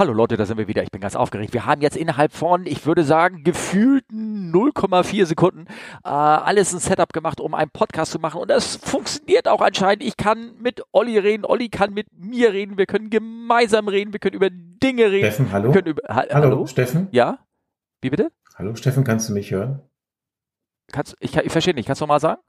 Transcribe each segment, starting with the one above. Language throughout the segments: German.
Hallo Leute, da sind wir wieder. Ich bin ganz aufgeregt. Wir haben jetzt innerhalb von, ich würde sagen, gefühlten 0,4 Sekunden äh, alles ein Setup gemacht, um einen Podcast zu machen. Und das funktioniert auch anscheinend. Ich kann mit Olli reden, Olli kann mit mir reden. Wir können gemeinsam reden, wir können über Dinge reden. Steffen, hallo? Über, ha hallo? hallo, Steffen? Ja? Wie bitte? Hallo, Steffen, kannst du mich hören? Kannst, ich, ich verstehe nicht. Kannst du mal sagen?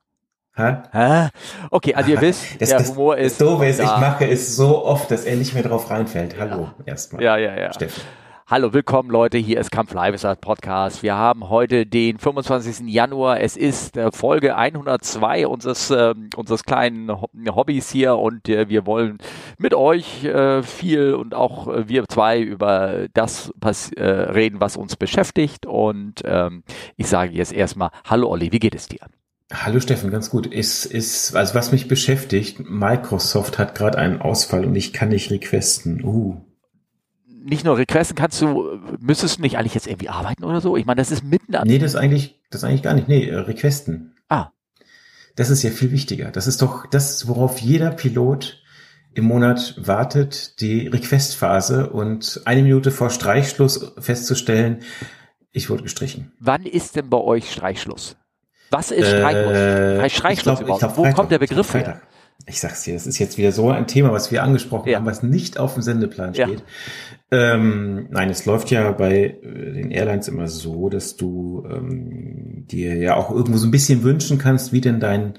Hä? Hä? Okay, also ihr wisst, das, der das, Humor ist. Das Doofe ist, ich mache es so oft, dass er nicht mehr drauf reinfällt. Hallo, ja. erstmal. Ja, ja, ja. Steffen. Hallo, willkommen Leute, hier ist Kampf Live, ist das Podcast. Wir haben heute den 25. Januar, es ist äh, Folge 102 unseres, äh, unseres kleinen Hobbys hier und äh, wir wollen mit euch äh, viel und auch äh, wir zwei über das äh, reden, was uns beschäftigt und ähm, ich sage jetzt erstmal, hallo Olli, wie geht es dir? Hallo Steffen, ganz gut. Ist, ist, also was mich beschäftigt, Microsoft hat gerade einen Ausfall und ich kann nicht requesten. Uh. Nicht nur requesten kannst du, müsstest du nicht eigentlich jetzt irgendwie arbeiten oder so? Ich meine, das ist mitten am. Nee, das ist eigentlich, das ist eigentlich gar nicht. Nee, äh, requesten. Ah. Das ist ja viel wichtiger. Das ist doch das, worauf jeder Pilot im Monat wartet, die Requestphase und eine Minute vor Streichschluss festzustellen, ich wurde gestrichen. Wann ist denn bei euch Streichschluss? Was ist Streichschluss? Äh, Streichschluss glaub, überhaupt? Wo Freitag, kommt der Begriff her? Ich sag's dir, das ist jetzt wieder so ein Thema, was wir angesprochen ja. haben, was nicht auf dem Sendeplan steht. Ja. Ähm, nein, es läuft ja bei äh, den Airlines immer so, dass du ähm, dir ja auch irgendwo so ein bisschen wünschen kannst, wie denn dein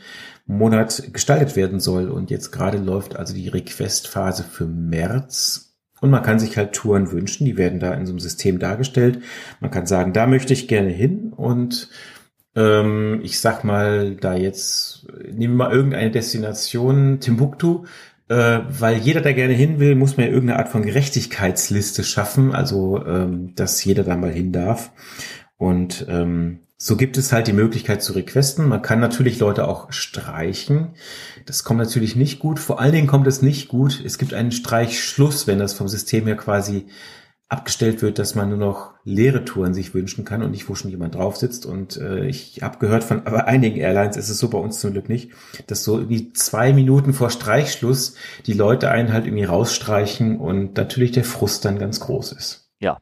Monat gestaltet werden soll. Und jetzt gerade läuft also die Request-Phase für März. Und man kann sich halt Touren wünschen, die werden da in so einem System dargestellt. Man kann sagen, da möchte ich gerne hin und ähm, ich sag mal, da jetzt, nehmen wir mal irgendeine Destination, Timbuktu, äh, weil jeder, der gerne hin will, muss man ja irgendeine Art von Gerechtigkeitsliste schaffen, also ähm, dass jeder da mal hin darf. Und ähm, so gibt es halt die Möglichkeit zu requesten. Man kann natürlich Leute auch streichen. Das kommt natürlich nicht gut. Vor allen Dingen kommt es nicht gut. Es gibt einen Streichschluss, wenn das vom System her quasi abgestellt wird, dass man nur noch leere Touren sich wünschen kann und nicht, wo schon jemand drauf sitzt. Und äh, ich habe gehört von aber einigen Airlines, ist es so bei uns zum Glück nicht, dass so irgendwie zwei Minuten vor Streichschluss die Leute einen halt irgendwie rausstreichen und natürlich der Frust dann ganz groß ist. Ja,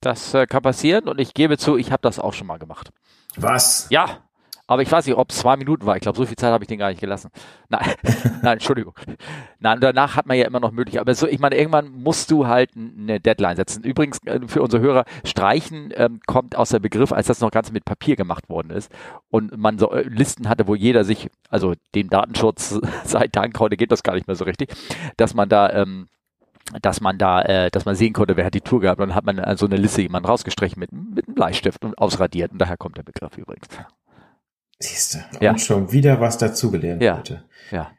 das äh, kann passieren und ich gebe zu, ich habe das auch schon mal gemacht. Was? Ja, aber ich weiß nicht, ob es zwei Minuten war. Ich glaube, so viel Zeit habe ich den gar nicht gelassen. Nein, nein, Entschuldigung. Nein, danach hat man ja immer noch möglich. Aber so, ich meine, irgendwann musst du halt eine Deadline setzen. Übrigens, äh, für unsere Hörer, Streichen ähm, kommt aus der Begriff, als das noch ganz mit Papier gemacht worden ist. Und man so äh, Listen hatte, wo jeder sich, also dem Datenschutz sei Dank, heute geht das gar nicht mehr so richtig, dass man da, ähm, dass man da, äh, dass man sehen konnte, wer hat die Tour gehabt. Und dann hat man äh, so eine Liste jemand rausgestrichen mit, mit einem Bleistift und ausradiert. Und daher kommt der Begriff übrigens. Siehst du, ja. und schon wieder was dazugelernt ja. heute. Ja.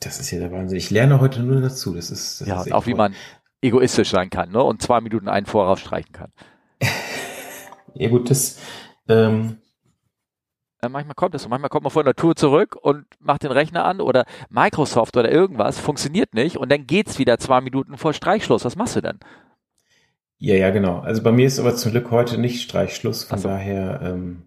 Das ist ja der Wahnsinn. Ich lerne heute nur dazu. Das ist, das ja, ist auch wie man egoistisch sein kann, ne? Und zwei Minuten einen Voraus streichen kann. ja gut, das ähm, ja, manchmal kommt es so. Manchmal kommt man von der Tour zurück und macht den Rechner an oder Microsoft oder irgendwas funktioniert nicht und dann geht's wieder zwei Minuten vor Streichschluss. Was machst du dann? Ja, ja, genau. Also bei mir ist aber zum Glück heute nicht Streichschluss. Von so. daher ähm,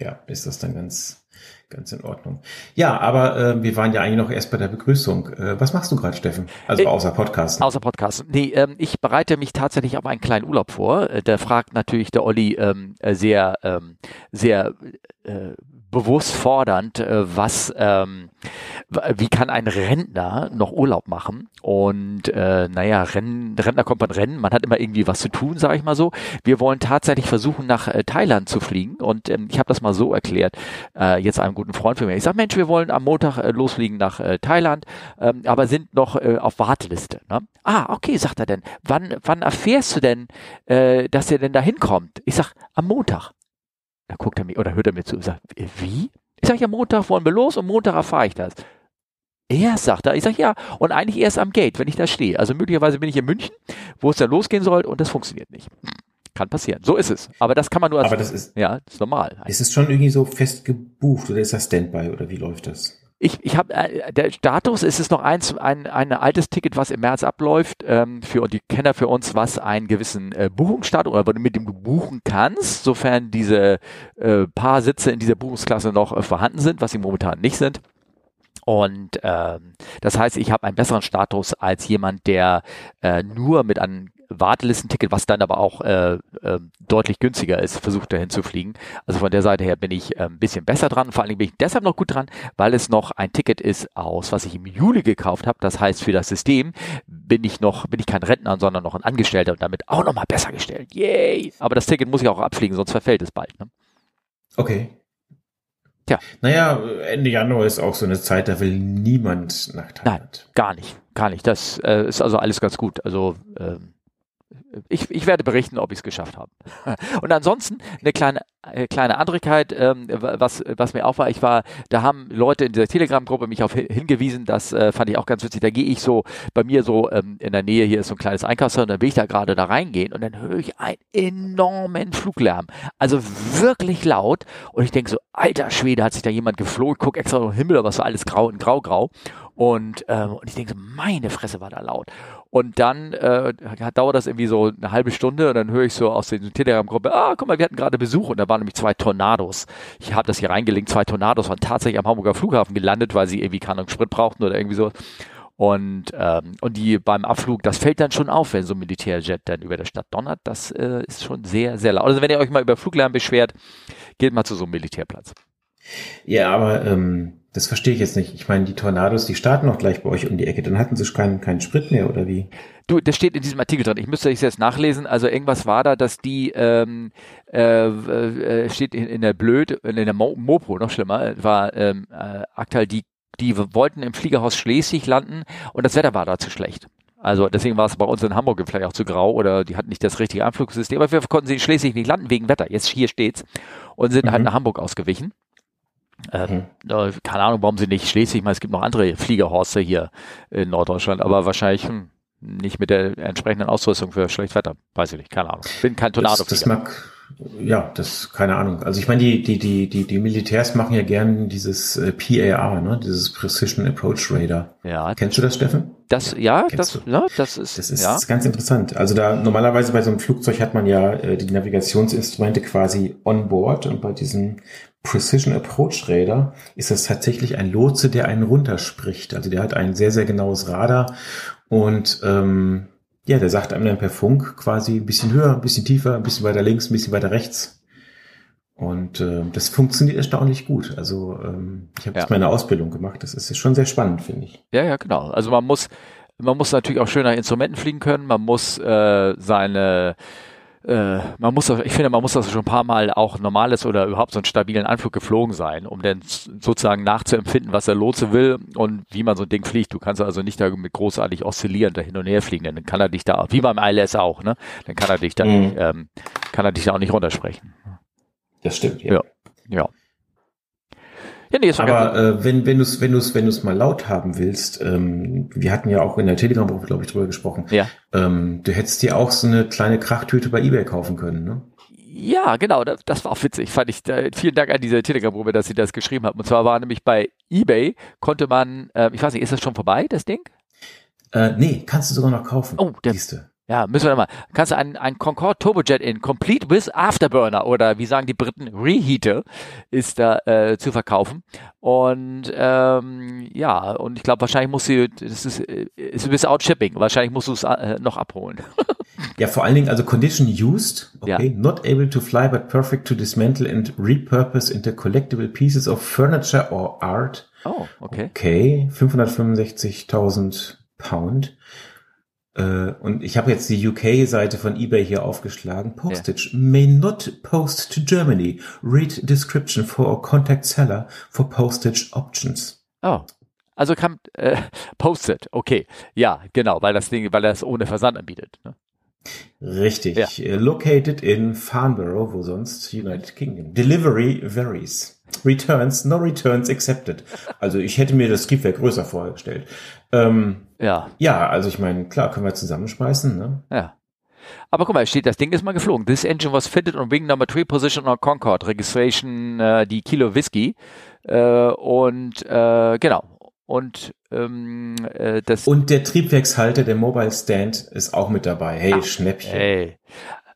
ja, ist das dann ganz, ganz in Ordnung. Ja, aber äh, wir waren ja eigentlich noch erst bei der Begrüßung. Äh, was machst du gerade, Steffen? Also äh, außer Podcast. Außer Podcast. Nee, ähm, ich bereite mich tatsächlich auf einen kleinen Urlaub vor. Äh, der fragt natürlich der Olli ähm, äh, sehr, ähm, sehr äh, bewusst fordernd, äh, was, ähm, wie kann ein Rentner noch Urlaub machen? Und äh, naja, Rennen, Rentner kommt man Rennen, man hat immer irgendwie was zu tun, sage ich mal so. Wir wollen tatsächlich versuchen, nach äh, Thailand zu fliegen. Und ähm, ich habe das mal so erklärt, äh, jetzt einem guten Freund für mich. Ich sage, Mensch, wir wollen am Montag äh, losfliegen nach äh, Thailand, ähm, aber sind noch äh, auf Warteliste. Ne? Ah, okay, sagt er denn. Wann, wann erfährst du denn, äh, dass ihr denn da hinkommt? Ich sag, am Montag. Da guckt er mir oder hört er mir zu und sagt, wie? Ich sage, ja, Montag wollen wir los und Montag erfahre ich das. Er sagt er, ich sage, ja, und eigentlich erst am Gate, wenn ich da stehe. Also möglicherweise bin ich in München, wo es dann losgehen soll und das funktioniert nicht. Kann passieren. So ist es. Aber das kann man nur als, Aber das ist, ja, das ist normal. Ist es schon irgendwie so fest gebucht oder ist das Standby oder wie läuft das? Ich, ich habe äh, der Status ist es noch eins ein ein altes Ticket, was im März abläuft ähm, für die Kenner für uns, was einen gewissen äh, Buchungsstatus oder mit dem du buchen kannst, sofern diese äh, paar Sitze in dieser Buchungsklasse noch äh, vorhanden sind, was sie momentan nicht sind. Und ähm, das heißt, ich habe einen besseren Status als jemand, der äh, nur mit einem Wartelistenticket, was dann aber auch äh, äh, deutlich günstiger ist, versucht dahin zu fliegen. Also von der Seite her bin ich äh, ein bisschen besser dran. Vor allen Dingen bin ich deshalb noch gut dran, weil es noch ein Ticket ist aus, was ich im Juli gekauft habe. Das heißt, für das System bin ich noch, bin ich kein Rentner, sondern noch ein Angestellter und damit auch nochmal besser gestellt. Yay! Aber das Ticket muss ich auch abfliegen, sonst verfällt es bald. Ne? Okay. Tja. Naja, Ende Januar ist auch so eine Zeit, da will niemand nach Thailand. Nein, gar nicht, gar nicht. Das äh, ist also alles ganz gut. Also ähm, ich, ich werde berichten, ob ich es geschafft habe. Und ansonsten eine kleine äh, kleine Andrigkeit, ähm, was, was mir auch war, ich war, da haben Leute in dieser Telegram-Gruppe mich auf hingewiesen, das äh, fand ich auch ganz witzig, da gehe ich so, bei mir so ähm, in der Nähe, hier ist so ein kleines Einkaufscenter, und dann will ich da gerade da reingehen und dann höre ich einen enormen Fluglärm. Also wirklich laut und ich denke so, alter Schwede, hat sich da jemand geflogen, guck extra im Himmel, aber es war alles grau und grau, grau. Und, ähm, und ich denke so, meine Fresse war da laut. Und dann äh, dauert das irgendwie so eine halbe Stunde und dann höre ich so aus der Telegram-Gruppe, ah, guck mal, wir hatten gerade Besuch und da waren nämlich zwei Tornados. Ich habe das hier reingelinkt, zwei Tornados waren tatsächlich am Hamburger Flughafen gelandet, weil sie irgendwie keine Sprit brauchten oder irgendwie so. Und, ähm, und die beim Abflug, das fällt dann schon auf, wenn so ein Militärjet dann über der Stadt donnert. Das äh, ist schon sehr, sehr laut. Also wenn ihr euch mal über Fluglärm beschwert, geht mal zu so einem Militärplatz. Ja, aber ähm, das verstehe ich jetzt nicht. Ich meine, die Tornados, die starten noch gleich bei euch um die Ecke. Dann hatten sie keinen, keinen Sprit mehr, oder wie? Du, das steht in diesem Artikel drin. Ich müsste es jetzt nachlesen. Also irgendwas war da, dass die ähm, äh, äh, steht in, in der Blöd, in der Mo Mopo, noch schlimmer, war ähm, äh, aktuell die die wollten im Fliegerhaus Schleswig landen und das Wetter war da zu schlecht. Also deswegen war es bei uns in Hamburg vielleicht auch zu grau oder die hatten nicht das richtige Anflugssystem. Aber wir konnten sie in Schleswig nicht landen wegen Wetter. Jetzt hier steht's und sind halt mhm. halt nach Hamburg ausgewichen. Ähm, mhm. keine Ahnung, warum sie nicht Schleswig, ich meine, es gibt noch andere Fliegerhorste hier in Norddeutschland, aber wahrscheinlich hm, nicht mit der entsprechenden Ausrüstung für schlechtes Wetter. Weiß ich nicht, keine Ahnung. Bin kein Tornado. Das, das mag, ja, das keine Ahnung. Also ich meine, die, die, die, die, die Militärs machen ja gern dieses äh, PAR, ne? Dieses Precision Approach Radar. Ja. Kennst du das, Steffen? Das, ja, Kennst das, ja, das ist, das ist ja. ganz interessant. Also da normalerweise bei so einem Flugzeug hat man ja äh, die Navigationsinstrumente quasi on board und bei diesen Precision Approach Radar ist das tatsächlich ein Lotse, der einen runterspricht. Also der hat ein sehr, sehr genaues Radar und ähm, ja, der sagt einem dann per Funk quasi ein bisschen höher, ein bisschen tiefer, ein bisschen weiter links, ein bisschen weiter rechts. Und äh, das funktioniert erstaunlich gut. Also ähm, ich habe ja. jetzt meine Ausbildung gemacht. Das ist schon sehr spannend, finde ich. Ja, ja, genau. Also man muss, man muss natürlich auch schön nach Instrumenten fliegen können. Man muss äh, seine äh, man muss ich finde, man muss das schon ein paar Mal auch normales oder überhaupt so einen stabilen Anflug geflogen sein, um dann sozusagen nachzuempfinden, was der Lotse will und wie man so ein Ding fliegt. Du kannst also nicht damit großartig oszillieren, da hin und her fliegen, denn dann kann er dich da, wie beim ILS auch, ne? Dann kann er dich da mhm. nicht, ähm, kann er dich da auch nicht runtersprechen. Das stimmt, ja. Ja. ja. Ja, nee, Aber äh, wenn wenn du es wenn du's, wenn du's mal laut haben willst, ähm, wir hatten ja auch in der Telegram-Gruppe, glaube ich, drüber gesprochen. Ja. Ähm, du hättest dir auch so eine kleine Krachtüte bei eBay kaufen können, ne? Ja, genau, das, das war auch witzig. Fand ich, vielen Dank an diese Telegram-Gruppe, dass sie das geschrieben haben. Und zwar war nämlich bei eBay, konnte man, äh, ich weiß nicht, ist das schon vorbei, das Ding? Äh, nee, kannst du sogar noch kaufen. Oh, der, siehste. Ja, müssen wir mal. Kannst du ein, ein Concorde Turbojet in Complete with Afterburner oder wie sagen die Briten Reheater ist da äh, zu verkaufen. Und ähm, ja, und ich glaube wahrscheinlich musst du, das ist, ist ein bisschen Outshipping, wahrscheinlich musst du es äh, noch abholen. ja, vor allen Dingen also Condition used, okay, ja. not able to fly but perfect to dismantle and repurpose into collectible pieces of furniture or art. Oh, okay. Okay, 565.000 Pound. Äh, und ich habe jetzt die UK-Seite von eBay hier aufgeschlagen. Postage yeah. may not post to Germany. Read description for or contact seller for postage options. Oh. Also kann äh, posted, okay. Ja, genau, weil das Ding, weil er es ohne Versand anbietet. Ne? Richtig. Ja. Äh, located in Farnborough, wo sonst United Kingdom. Delivery varies. Returns, no returns accepted. Also ich hätte mir das Triebwerk größer vorgestellt. Ähm, ja. Ja, also ich meine, klar, können wir zusammenschmeißen, ne? Ja. Aber guck mal, steht, das Ding ist mal geflogen. This engine was fitted on wing number 3 position on Concorde. Registration, äh, die Kilo Whisky. Äh, und äh, genau. Und ähm, äh, das und der Triebwerkshalter, der Mobile Stand, ist auch mit dabei. Hey, Ach, Schnäppchen. Hey.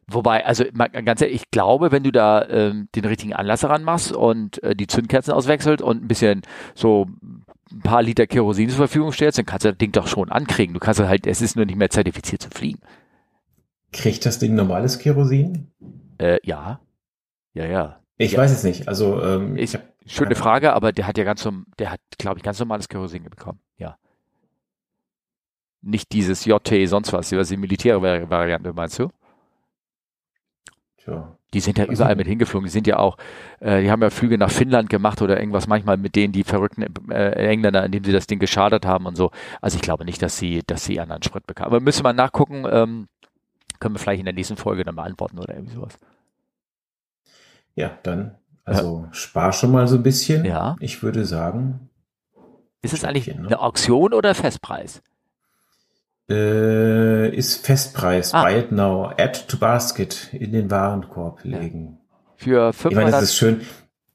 Wobei, also ganz ehrlich, ich glaube, wenn du da ähm, den richtigen Anlass ranmachst und äh, die Zündkerzen auswechselt und ein bisschen so ein paar Liter Kerosin zur Verfügung stellst, dann kannst du das Ding doch schon ankriegen. Du kannst halt, es ist nur nicht mehr zertifiziert zu fliegen. Kriegt das Ding normales Kerosin? Äh, ja. Ja, ja. Ich ja. weiß es nicht. Also ähm, ist schöne Frage, aber der hat ja ganz, der hat, glaube ich, ganz normales Kerosin bekommen. Ja. Nicht dieses JT sonst was, die militärische Variante, meinst du? Tja. Die sind ja überall mit hingeflogen. Die sind ja auch, äh, die haben ja Flüge nach Finnland gemacht oder irgendwas manchmal mit denen, die verrückten äh, Engländer, indem sie das Ding geschadet haben und so. Also ich glaube nicht, dass sie, dass sie anderen Sprit bekamen. Aber müssen wir nachgucken, ähm, können wir vielleicht in der nächsten Folge dann beantworten oder irgendwie sowas. Ja, dann, also ja. spar schon mal so ein bisschen. Ja. Ich würde sagen. Ist es eigentlich ne? eine Auktion oder Festpreis? Äh, ist Festpreis. Ah. Buy it now. Add to basket. In den Warenkorb legen. Für 500. Ich meine, das ist schön.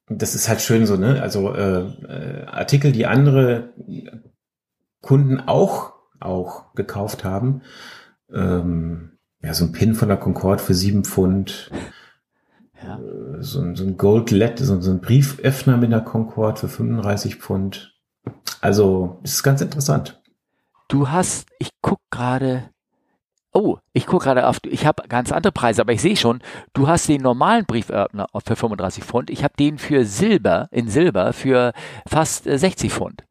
Das ist halt schön so, ne? Also äh, äh, Artikel, die andere Kunden auch auch gekauft haben. Ähm, ja, so ein Pin von der Concorde für sieben Pfund. Ja. Äh, so, ein, so ein Gold LED, so, so ein Brieföffner mit einer Concorde für 35 Pfund. Also, ist ganz interessant. Du hast, ich guck gerade, oh, ich guck gerade auf, ich habe ganz andere Preise, aber ich sehe schon, du hast den normalen Brieföffner für 35 Pfund, ich habe den für Silber, in Silber, für fast 60 äh, Pfund.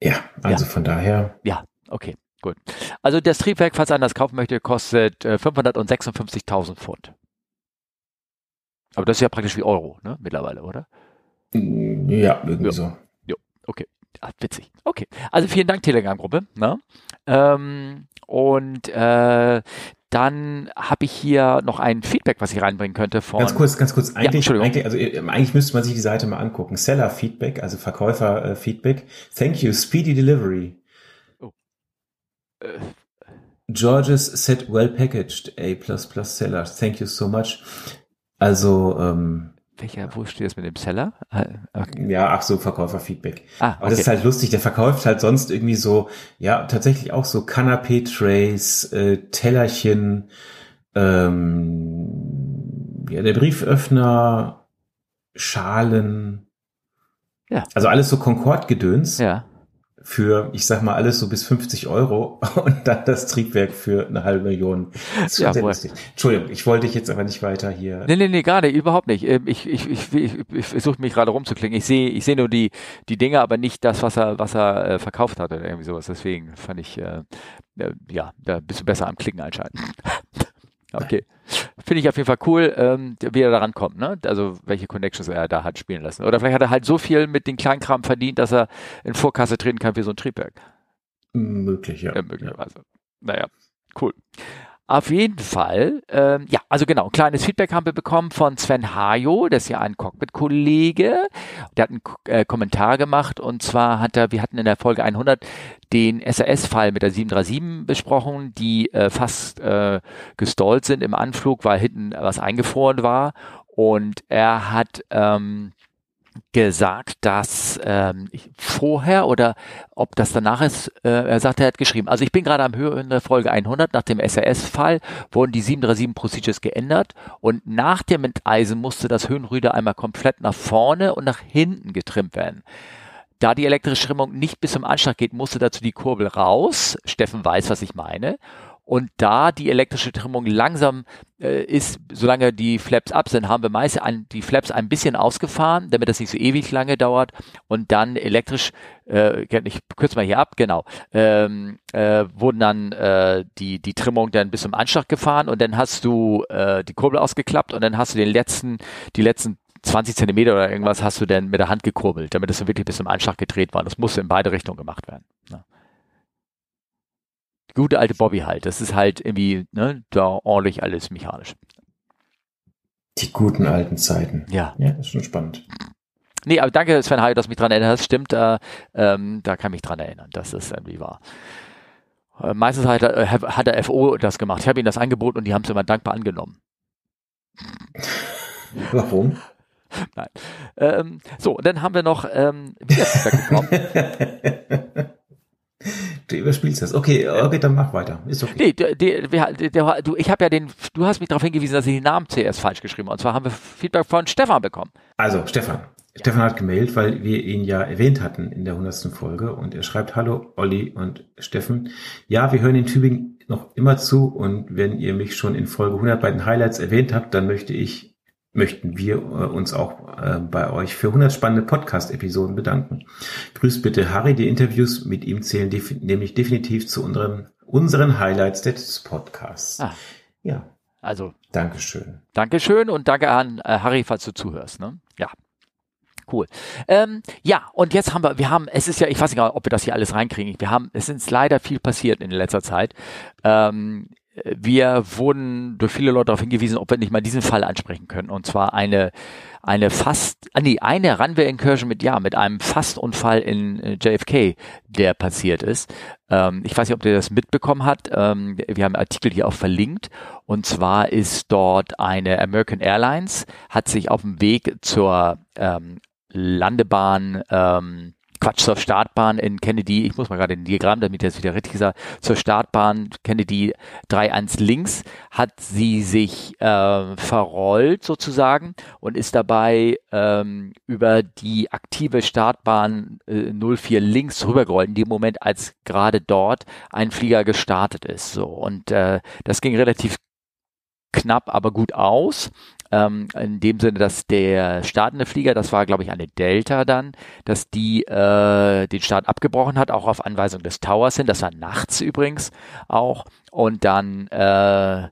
Ja, also ja. von daher. Ja, okay, gut. Also das Triebwerk, falls einer das kaufen möchte, kostet äh, 556.000 Pfund. Aber das ist ja praktisch wie Euro, ne, mittlerweile, oder? Ja, irgendwie ja. so. Jo, okay. Ah, witzig. Okay. Also vielen Dank, Telegram-Gruppe. Ne? Ähm, und äh, dann habe ich hier noch ein Feedback, was ich reinbringen könnte von. Ganz kurz, ganz kurz. Eigentlich, ja, eigentlich, also äh, eigentlich müsste man sich die Seite mal angucken. Seller Feedback, also Verkäufer äh, Feedback. Thank you, speedy delivery. Oh. Äh. Georges said well packaged, A++ seller. Thank you so much. Also ähm, welcher, wo steht das mit dem Seller? Ah, okay. Ja, ach so, Verkäuferfeedback. Ah, okay. Aber das ist halt lustig, der verkauft halt sonst irgendwie so, ja, tatsächlich auch so Canapé-Trays, äh, Tellerchen, ähm, ja, der Brieföffner, Schalen. Ja. Also alles so Concord-Gedöns. Ja für, ich sag mal, alles so bis 50 Euro und dann das Triebwerk für eine halbe Million. Ja, Entschuldigung, ich wollte dich jetzt aber nicht weiter hier. Nee, nee, nee, gerade, überhaupt nicht. Ähm, ich, ich, ich, ich, ich versuche mich gerade rumzuklingen. Ich sehe ich sehe nur die, die Dinge, aber nicht das, was er, was er äh, verkauft hat oder irgendwie sowas. Deswegen fand ich, äh, äh ja, da bist du besser am Klicken einschalten. Okay. Finde ich auf jeden Fall cool, ähm, wie er da rankommt, ne? Also welche Connections er da hat spielen lassen. Oder vielleicht hat er halt so viel mit den Kleinkram verdient, dass er in Vorkasse treten kann wie so ein Triebwerk. Möglich, ja. ja möglicherweise. Naja, cool. Auf jeden Fall, ähm, ja, also genau, ein kleines Feedback haben wir bekommen von Sven Hajo, das ist ja ein Cockpit-Kollege. Der hat einen äh, Kommentar gemacht und zwar hat er, wir hatten in der Folge 100 den SAS-Fall mit der 737 besprochen, die äh, fast äh, gestallt sind im Anflug, weil hinten was eingefroren war. Und er hat ähm, gesagt, dass ähm, vorher oder ob das danach ist, äh, er sagte, er hat geschrieben, also ich bin gerade am Hören der Folge 100, nach dem SAS-Fall wurden die 737 Procedures geändert und nach dem Enteisen musste das Höhenrüder einmal komplett nach vorne und nach hinten getrimmt werden. Da die elektrische Trimmung nicht bis zum Anschlag geht, musste dazu die Kurbel raus. Steffen weiß, was ich meine. Und da die elektrische Trimmung langsam äh, ist, solange die Flaps ab sind, haben wir meist an, die Flaps ein bisschen ausgefahren, damit das nicht so ewig lange dauert. Und dann elektrisch, äh, ich kürze mal hier ab, genau, ähm, äh, wurden dann äh, die, die Trimmung dann bis zum Anschlag gefahren und dann hast du äh, die Kurbel ausgeklappt und dann hast du den letzten, die letzten 20 Zentimeter oder irgendwas hast du dann mit der Hand gekurbelt, damit es wirklich bis zum Anschlag gedreht war. Das musste in beide Richtungen gemacht werden. Ne? Gute alte Bobby halt. Das ist halt irgendwie, ne, da ordentlich alles mechanisch. Die guten alten Zeiten. Ja. Ja, ist schon spannend. Nee, aber danke, Sven Heil, dass du mich dran erinnerst. Stimmt, äh, ähm, da kann ich mich dran erinnern, dass das irgendwie war. Äh, meistens hat, er, hat der FO das gemacht. Ich habe ihnen das angeboten und die haben es immer dankbar angenommen. Warum? Nein. Ähm, so, dann haben wir noch ähm, wieder bekommen. Du überspielst das. Okay, okay, dann mach weiter. Ist okay. Nee, der, der, der, du, ich habe ja den, du hast mich darauf hingewiesen, dass ich den Namen CS falsch geschrieben habe. Und zwar haben wir Feedback von Stefan bekommen. Also, Stefan. Ja. Stefan hat gemeldet, weil wir ihn ja erwähnt hatten in der hundertsten Folge und er schreibt, hallo Olli und Steffen. Ja, wir hören in Tübingen noch immer zu und wenn ihr mich schon in Folge 100 bei den Highlights erwähnt habt, dann möchte ich möchten wir äh, uns auch äh, bei euch für 100 spannende Podcast-Episoden bedanken. Grüßt bitte Harry, die Interviews mit ihm zählen def nämlich definitiv zu unseren, unseren Highlights des Podcasts. Ah. Ja. Also. Dankeschön. Dankeschön und danke an äh, Harry, falls du zuhörst. Ne? Ja. Cool. Ähm, ja, und jetzt haben wir, wir haben, es ist ja, ich weiß nicht, ob wir das hier alles reinkriegen. Wir haben, es ist leider viel passiert in letzter Zeit. Ähm, wir wurden durch viele Leute darauf hingewiesen, ob wir nicht mal diesen Fall ansprechen können. Und zwar eine, eine fast, ah, nee, eine Runway Incursion mit, ja, mit einem Fastunfall in äh, JFK, der passiert ist. Ähm, ich weiß nicht, ob der das mitbekommen hat. Ähm, wir haben Artikel hier auch verlinkt. Und zwar ist dort eine American Airlines, hat sich auf dem Weg zur ähm, Landebahn, ähm, Quatsch, zur Startbahn in Kennedy, ich muss mal gerade den Diagramm, damit das wieder richtig ist, zur Startbahn Kennedy 3.1 links hat sie sich äh, verrollt sozusagen und ist dabei ähm, über die aktive Startbahn äh, 04 links rübergerollt, in dem Moment, als gerade dort ein Flieger gestartet ist. So Und äh, das ging relativ knapp, aber gut aus. Ähm, in dem Sinne, dass der startende Flieger, das war glaube ich eine Delta dann, dass die äh, den Start abgebrochen hat, auch auf Anweisung des Towers hin. Das war nachts übrigens auch. Und dann äh,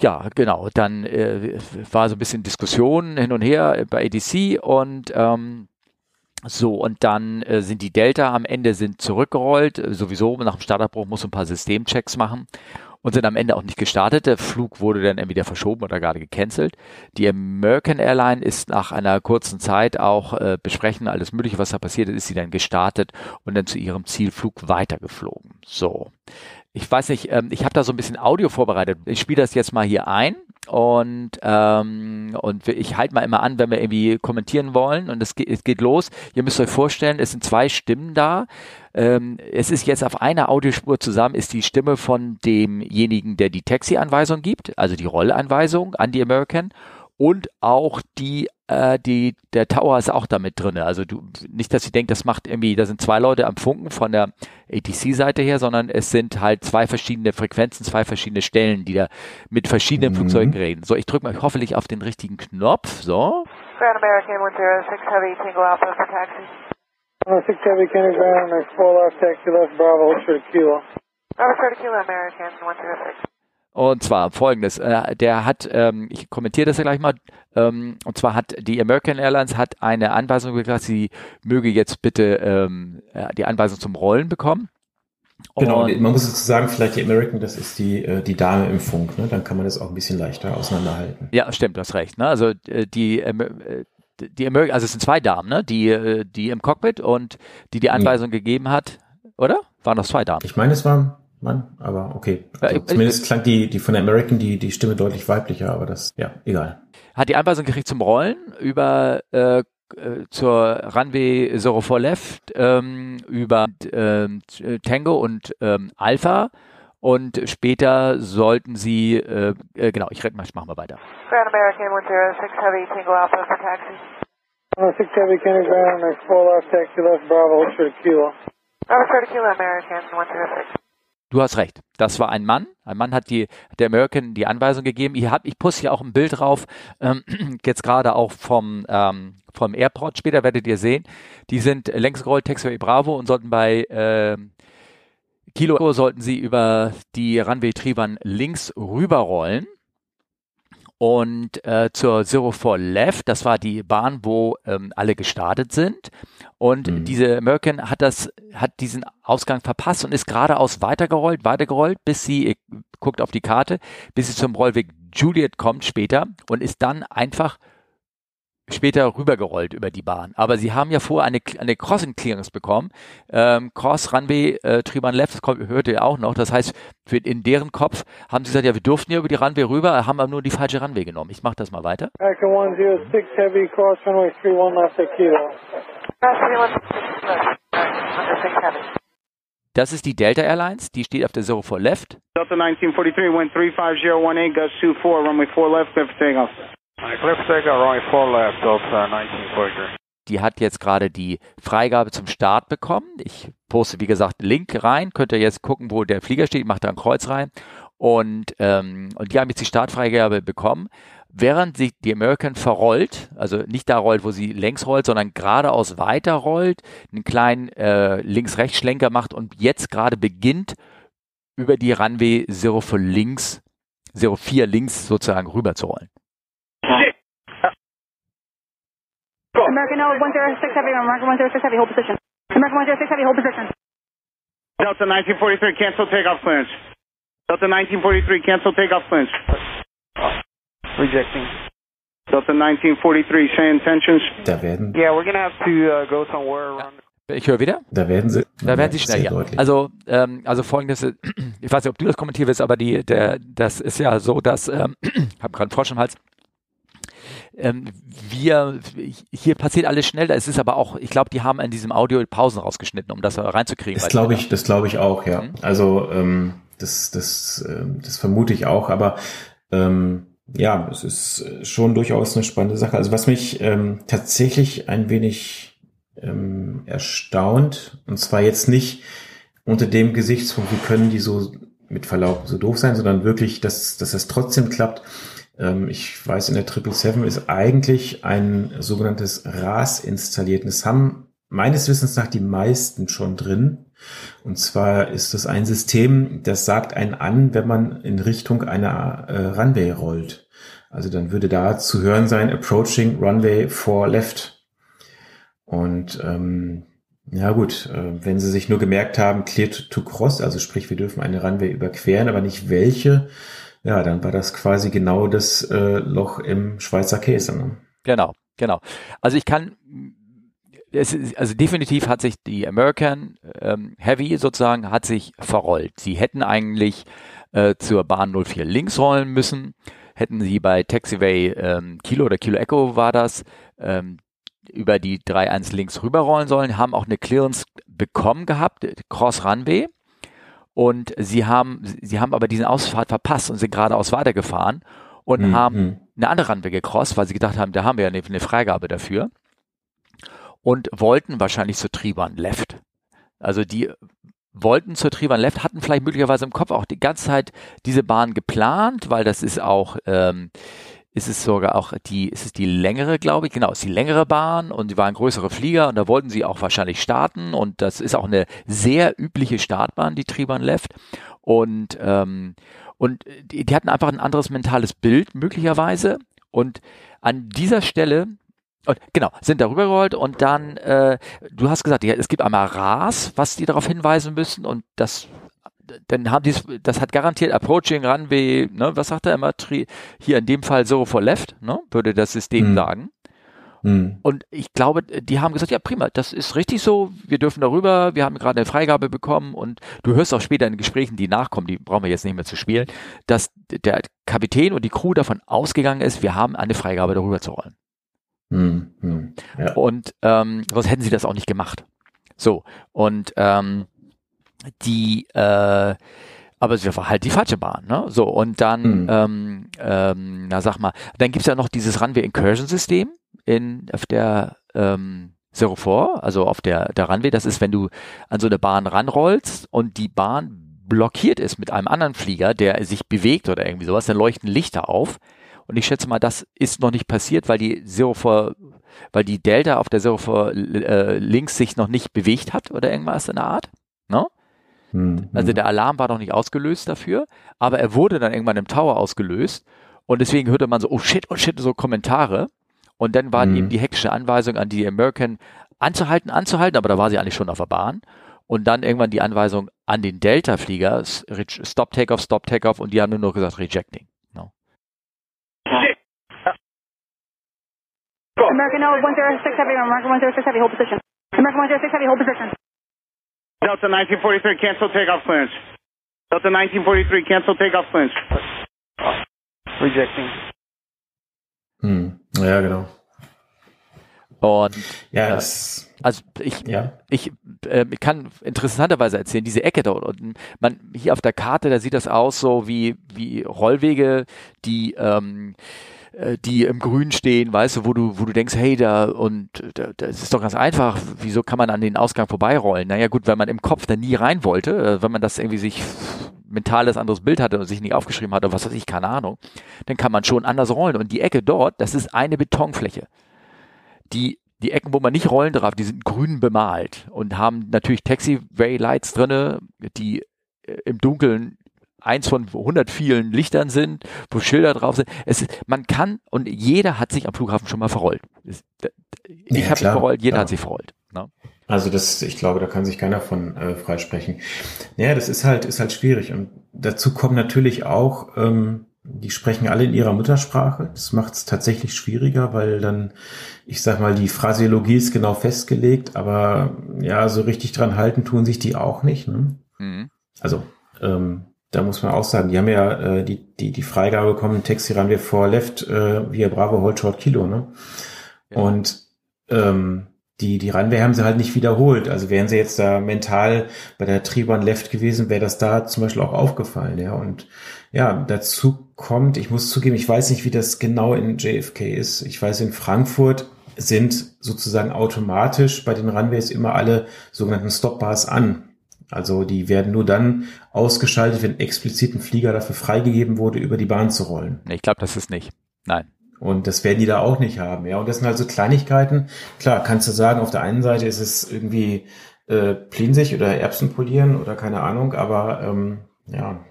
ja, genau, dann äh, war so ein bisschen Diskussion hin und her bei ADC und ähm, so, und dann äh, sind die Delta am Ende sind zurückgerollt. Sowieso nach dem Startabbruch muss ein paar Systemchecks machen und sind am Ende auch nicht gestartet. Der Flug wurde dann entweder verschoben oder gerade gecancelt. Die American Airline ist nach einer kurzen Zeit auch äh, besprechen, alles Mögliche, was da passiert ist, ist sie dann gestartet und dann zu ihrem Zielflug weitergeflogen. So. Ich weiß nicht, ähm, ich habe da so ein bisschen Audio vorbereitet. Ich spiele das jetzt mal hier ein und ähm, und ich halte mal immer an, wenn wir irgendwie kommentieren wollen und es geht, es geht los. Ihr müsst euch vorstellen, es sind zwei Stimmen da. Ähm, es ist jetzt auf einer Audiospur zusammen, ist die Stimme von demjenigen, der die Taxi-Anweisung gibt, also die Rollanweisung an die American und auch die äh, die der Tower ist auch damit drin. Also du nicht, dass ihr denkt, das macht irgendwie, da sind zwei Leute am Funken von der ATC-Seite her, sondern es sind halt zwei verschiedene Frequenzen, zwei verschiedene Stellen, die da mit verschiedenen mhm. Flugzeugen reden. So, ich drücke mal hoffentlich auf den richtigen Knopf. So. Grand American 106 Heavy Tango Alpha for taxi. 6 Heavy Kenny Ground, next 4 left taxi left Bravo, short Kilo. Bravo Kilo American 106. Und zwar folgendes, äh, der hat, ähm, ich kommentiere das ja gleich mal, ähm, und zwar hat die American Airlines hat eine Anweisung gekriegt, sie möge jetzt bitte ähm, die Anweisung zum Rollen bekommen. Genau, man muss dazu sagen, vielleicht die American, das ist die, äh, die Dame im Funk, ne? dann kann man das auch ein bisschen leichter auseinanderhalten. Ja, stimmt, du hast recht. Ne? Also äh, die, äh, die American, also es sind zwei Damen, ne? Die, äh, die im Cockpit und die die Anweisung nee. gegeben hat, oder? Waren das zwei Damen? Ich meine, es war Mann, aber okay. Also zumindest klang die, die von der American die, die Stimme deutlich weiblicher, aber das, ja, egal. Hat die Anweisung gekriegt zum Rollen über äh, äh zur Runway 04 Left ähm, über ähm, Tango und ähm, Alpha und später sollten sie, äh, äh, genau, ich rede mal, ich mach mal weiter. Grand American 106 Heavy Tango Alpha for taxi. 106 Heavy Kenny Ground, next 4 left taxi left Bravo, hold short Kilo. Bravo short Kilo American 106. Du hast recht. Das war ein Mann. Ein Mann hat die, der American die Anweisung gegeben. Ich, hab, ich poste hier auch ein Bild drauf, ähm, jetzt gerade auch vom, ähm, vom Airport. Später werdet ihr sehen. Die sind längs gerollt, Taxiway Bravo und sollten bei, ähm, Kilo sollten sie über die Runway Trivan links rüberrollen und äh, zur Zero Four Left, das war die Bahn, wo ähm, alle gestartet sind. Und mhm. diese American hat das, hat diesen Ausgang verpasst und ist geradeaus weitergerollt, weitergerollt, bis sie, ihr guckt auf die Karte, bis sie zum Rollweg Juliet kommt später und ist dann einfach später rübergerollt über die Bahn. Aber sie haben ja vorher eine, eine Crossing Clearance bekommen. Ähm, Cross Runway äh, Triban Left, das kommt, hört ihr auch noch. Das heißt, für, in deren Kopf haben sie gesagt, ja, wir durften ja über die Runway rüber, haben aber nur die falsche Runway genommen. Ich mache das mal weiter. American 106 Heavy Cross Runway 31 left Kilo. Das ist die Delta Airlines, die steht auf der Zero 4 Left. Delta 1943, wind 35018, gust 24, runway 4 left, clear for takeoff. Right, clear for takeoff, runway 4 left, Delta 1943. die hat jetzt gerade die Freigabe zum Start bekommen. Ich poste, wie gesagt, Link rein. Könnt ihr jetzt gucken, wo der Flieger steht. Macht da ein Kreuz rein. Und, ähm, und die haben jetzt die Startfreigabe bekommen. Während sich die American verrollt, also nicht da rollt, wo sie längs rollt, sondern geradeaus weiter rollt, einen kleinen äh, Links-Rechts-Schlenker macht und jetzt gerade beginnt, über die Runway 04 links, 04 links sozusagen rüber zu rollen. American 106 Heavy, American 106 Heavy, hold position. American 106 Heavy, hold position. Delta 1943, cancel takeoff clearance. Delta 1943, cancel takeoff clearance. Rejecting. Delta 1943, say intentions. Da werden, Yeah, we're gonna have to uh, go somewhere around. Ich höre wieder. da werden sie, Da werden sie schnell. Ja. deutlich. Also, ähm, also folgendes, ich weiß nicht, ob du das kommentieren willst, aber die, der, das ist ja so, dass, ähm, ich habe gerade einen Frosch im Hals. Ähm, wir, hier passiert alles schnell, es ist aber auch, ich glaube, die haben in diesem Audio Pausen rausgeschnitten, um das reinzukriegen. Das glaube ich, das glaube ich auch, ja. Mhm. Also ähm, das, das, ähm, das vermute ich auch, aber ähm, ja, es ist äh, schon durchaus eine spannende Sache. Also was mich ähm, tatsächlich ein wenig ähm, erstaunt, und zwar jetzt nicht unter dem Gesichtspunkt, wie können die so mit Verlaub so doof sein, sondern wirklich, dass, dass es trotzdem klappt. Ähm, ich weiß, in der 777 ist eigentlich ein sogenanntes RAS installiert. Das haben meines Wissens nach die meisten schon drin. Und zwar ist das ein System, das sagt einen an, wenn man in Richtung einer äh, Runway rollt. Also dann würde da zu hören sein, approaching runway for left. Und ähm, ja gut, äh, wenn sie sich nur gemerkt haben, clear to cross, also sprich, wir dürfen eine Runway überqueren, aber nicht welche, ja, dann war das quasi genau das äh, Loch im Schweizer Käse. Ne? Genau, genau. Also ich kann, ist, also definitiv hat sich die American ähm, Heavy sozusagen hat sich verrollt. Sie hätten eigentlich äh, zur Bahn 04 links rollen müssen, hätten sie bei Taxiway ähm, Kilo oder Kilo Echo war das, ähm, über die 3-1 links rüberrollen sollen, haben auch eine Clearance bekommen gehabt, Cross Runway. Und sie haben, sie haben aber diesen Ausfahrt verpasst und sind geradeaus weitergefahren und Mhm, haben mhm. eine andere Runway gecrossed, weil sie gedacht haben, da haben wir ja eine, eine Freigabe dafür. Und wollten wahrscheinlich zur Triebahn Left. Also die wollten zur Triebahn Left, hatten vielleicht möglicherweise im Kopf auch die ganze Zeit diese Bahn geplant, weil das ist auch, ähm, ist es sogar auch die, ist es die längere, glaube ich, genau, ist die längere Bahn und sie waren größere Flieger und da wollten sie auch wahrscheinlich starten und das ist auch eine sehr übliche Startbahn, die Triebahn Left und ähm, und die, die hatten einfach ein anderes mentales Bild möglicherweise und an dieser Stelle und genau, sind darüber gerollt und dann, äh, du hast gesagt, ja, es gibt einmal RAS, was die darauf hinweisen müssen und das dann haben die das hat garantiert Approaching Runway, ne, was sagt er immer, hier in dem Fall so for left, ne, würde das System Hm. sagen. Hm. Und ich glaube, die haben gesagt, ja prima, das ist richtig so, wir dürfen darüber, wir haben gerade eine Freigabe bekommen und du hörst auch später in Gesprächen, die nachkommen, die brauchen wir jetzt nicht mehr zu spielen, dass der Kapitän und die Crew davon ausgegangen ist, wir haben eine Freigabe darüber zu rollen. Hm. Hm. Ja. Und ähm, sonst hätten sie das auch nicht gemacht. So, und ähm, die, äh, aber es war halt die falsche Bahn, ne? So, und dann, Mhm. ähm, ähm, na sag mal, dann gibt's ja noch dieses Runway Incursion System in auf der ähm, Zero Four, also auf der, der Runway, das ist, wenn du an so eine Bahn ranrollst und die Bahn blockiert ist mit einem anderen Flieger, der sich bewegt oder irgendwie sowas, dann leuchten Lichter auf. Und ich schätze mal, das ist noch nicht passiert, weil die Four, weil die Delta auf der Zero Four äh, links sich noch nicht bewegt hat oder irgendwas in der Art. Ne? Hm. Also Hm. der Alarm war noch nicht ausgelöst dafür, aber er wurde dann irgendwann im Tower ausgelöst und deswegen hörte man so, oh shit, oh shit, so Kommentare. Und dann war Mhm. eben die hektische Anweisung an die American anzuhalten, anzuhalten, aber da war sie eigentlich schon auf der Bahn. Und dann irgendwann die Anweisung an den Delta-Flieger, Stop Takeoff, Stop Takeoff und die haben nur noch gesagt Rejecting. No. American 106 Heavy, American 106 Heavy, hold position. American 106 Heavy, hold position. Delta 1943, cancel takeoff clearance. Delta 1943, cancel takeoff clearance. Rejecting. Hm. Ja, genau. Und Ja, das, also ich, ja. ich äh, kann interessanterweise erzählen, diese Ecke dort unten, man hier auf der Karte, da sieht das aus so wie wie Rollwege, die ähm, äh, die im Grün stehen, weißt du, wo du, wo du denkst, hey, da und da, das ist doch ganz einfach, wieso kann man an den Ausgang vorbeirollen? Naja gut, wenn man im Kopf da nie rein wollte, äh, wenn man das irgendwie sich mental das anderes Bild hatte und sich nicht aufgeschrieben hatte, was weiß ich, keine Ahnung, dann kann man schon anders rollen. Und die Ecke dort, das ist eine Betonfläche. Die, die Ecken, wo man nicht rollen darf, die sind grün bemalt und haben natürlich Taxi-Way-Lights drinne, die äh, im Dunkeln eins von 100 vielen Lichtern sind, wo Schilder drauf sind. Es ist, man kann und jeder hat sich am Flughafen schon mal verrollt. Ich ja, habe mich verrollt, jeder klar. hat sich verrollt. Ne? Also das, ich glaube, da kann sich keiner von äh, freisprechen. Naja, das ist halt, ist halt schwierig. Und dazu kommen natürlich auch, ähm, die sprechen alle in ihrer Muttersprache. Das macht es tatsächlich schwieriger, weil dann, ich sag mal, die Phraseologie ist genau festgelegt, aber ja, so richtig dran halten tun sich die auch nicht. Ne? Mhm. Also, ähm, da muss man auch sagen, die haben ja äh, die, die, die Freigabe bekommen, Taxi ran wir vor Left, äh, via Bravo Hold Short Kilo, ne? Ja. Und ähm, die, die Runway haben sie halt nicht wiederholt. Also wären sie jetzt da mental bei der Triebahn Left gewesen, wäre das da zum Beispiel auch aufgefallen, ja. Und ja, dazu kommt, ich muss zugeben, ich weiß nicht, wie das genau in JFK ist. Ich weiß, in Frankfurt sind sozusagen automatisch bei den Runways immer alle sogenannten Stopbars an. Also die werden nur dann ausgeschaltet, wenn explizit ein Flieger dafür freigegeben wurde, über die Bahn zu rollen. Ich glaube, das ist nicht. Nein. Und das werden die da auch nicht haben. Ja, und das sind halt so Kleinigkeiten. Klar, kannst du sagen, auf der einen Seite ist es irgendwie äh, Plinsig oder Erbsen polieren oder keine Ahnung, aber ähm, ja,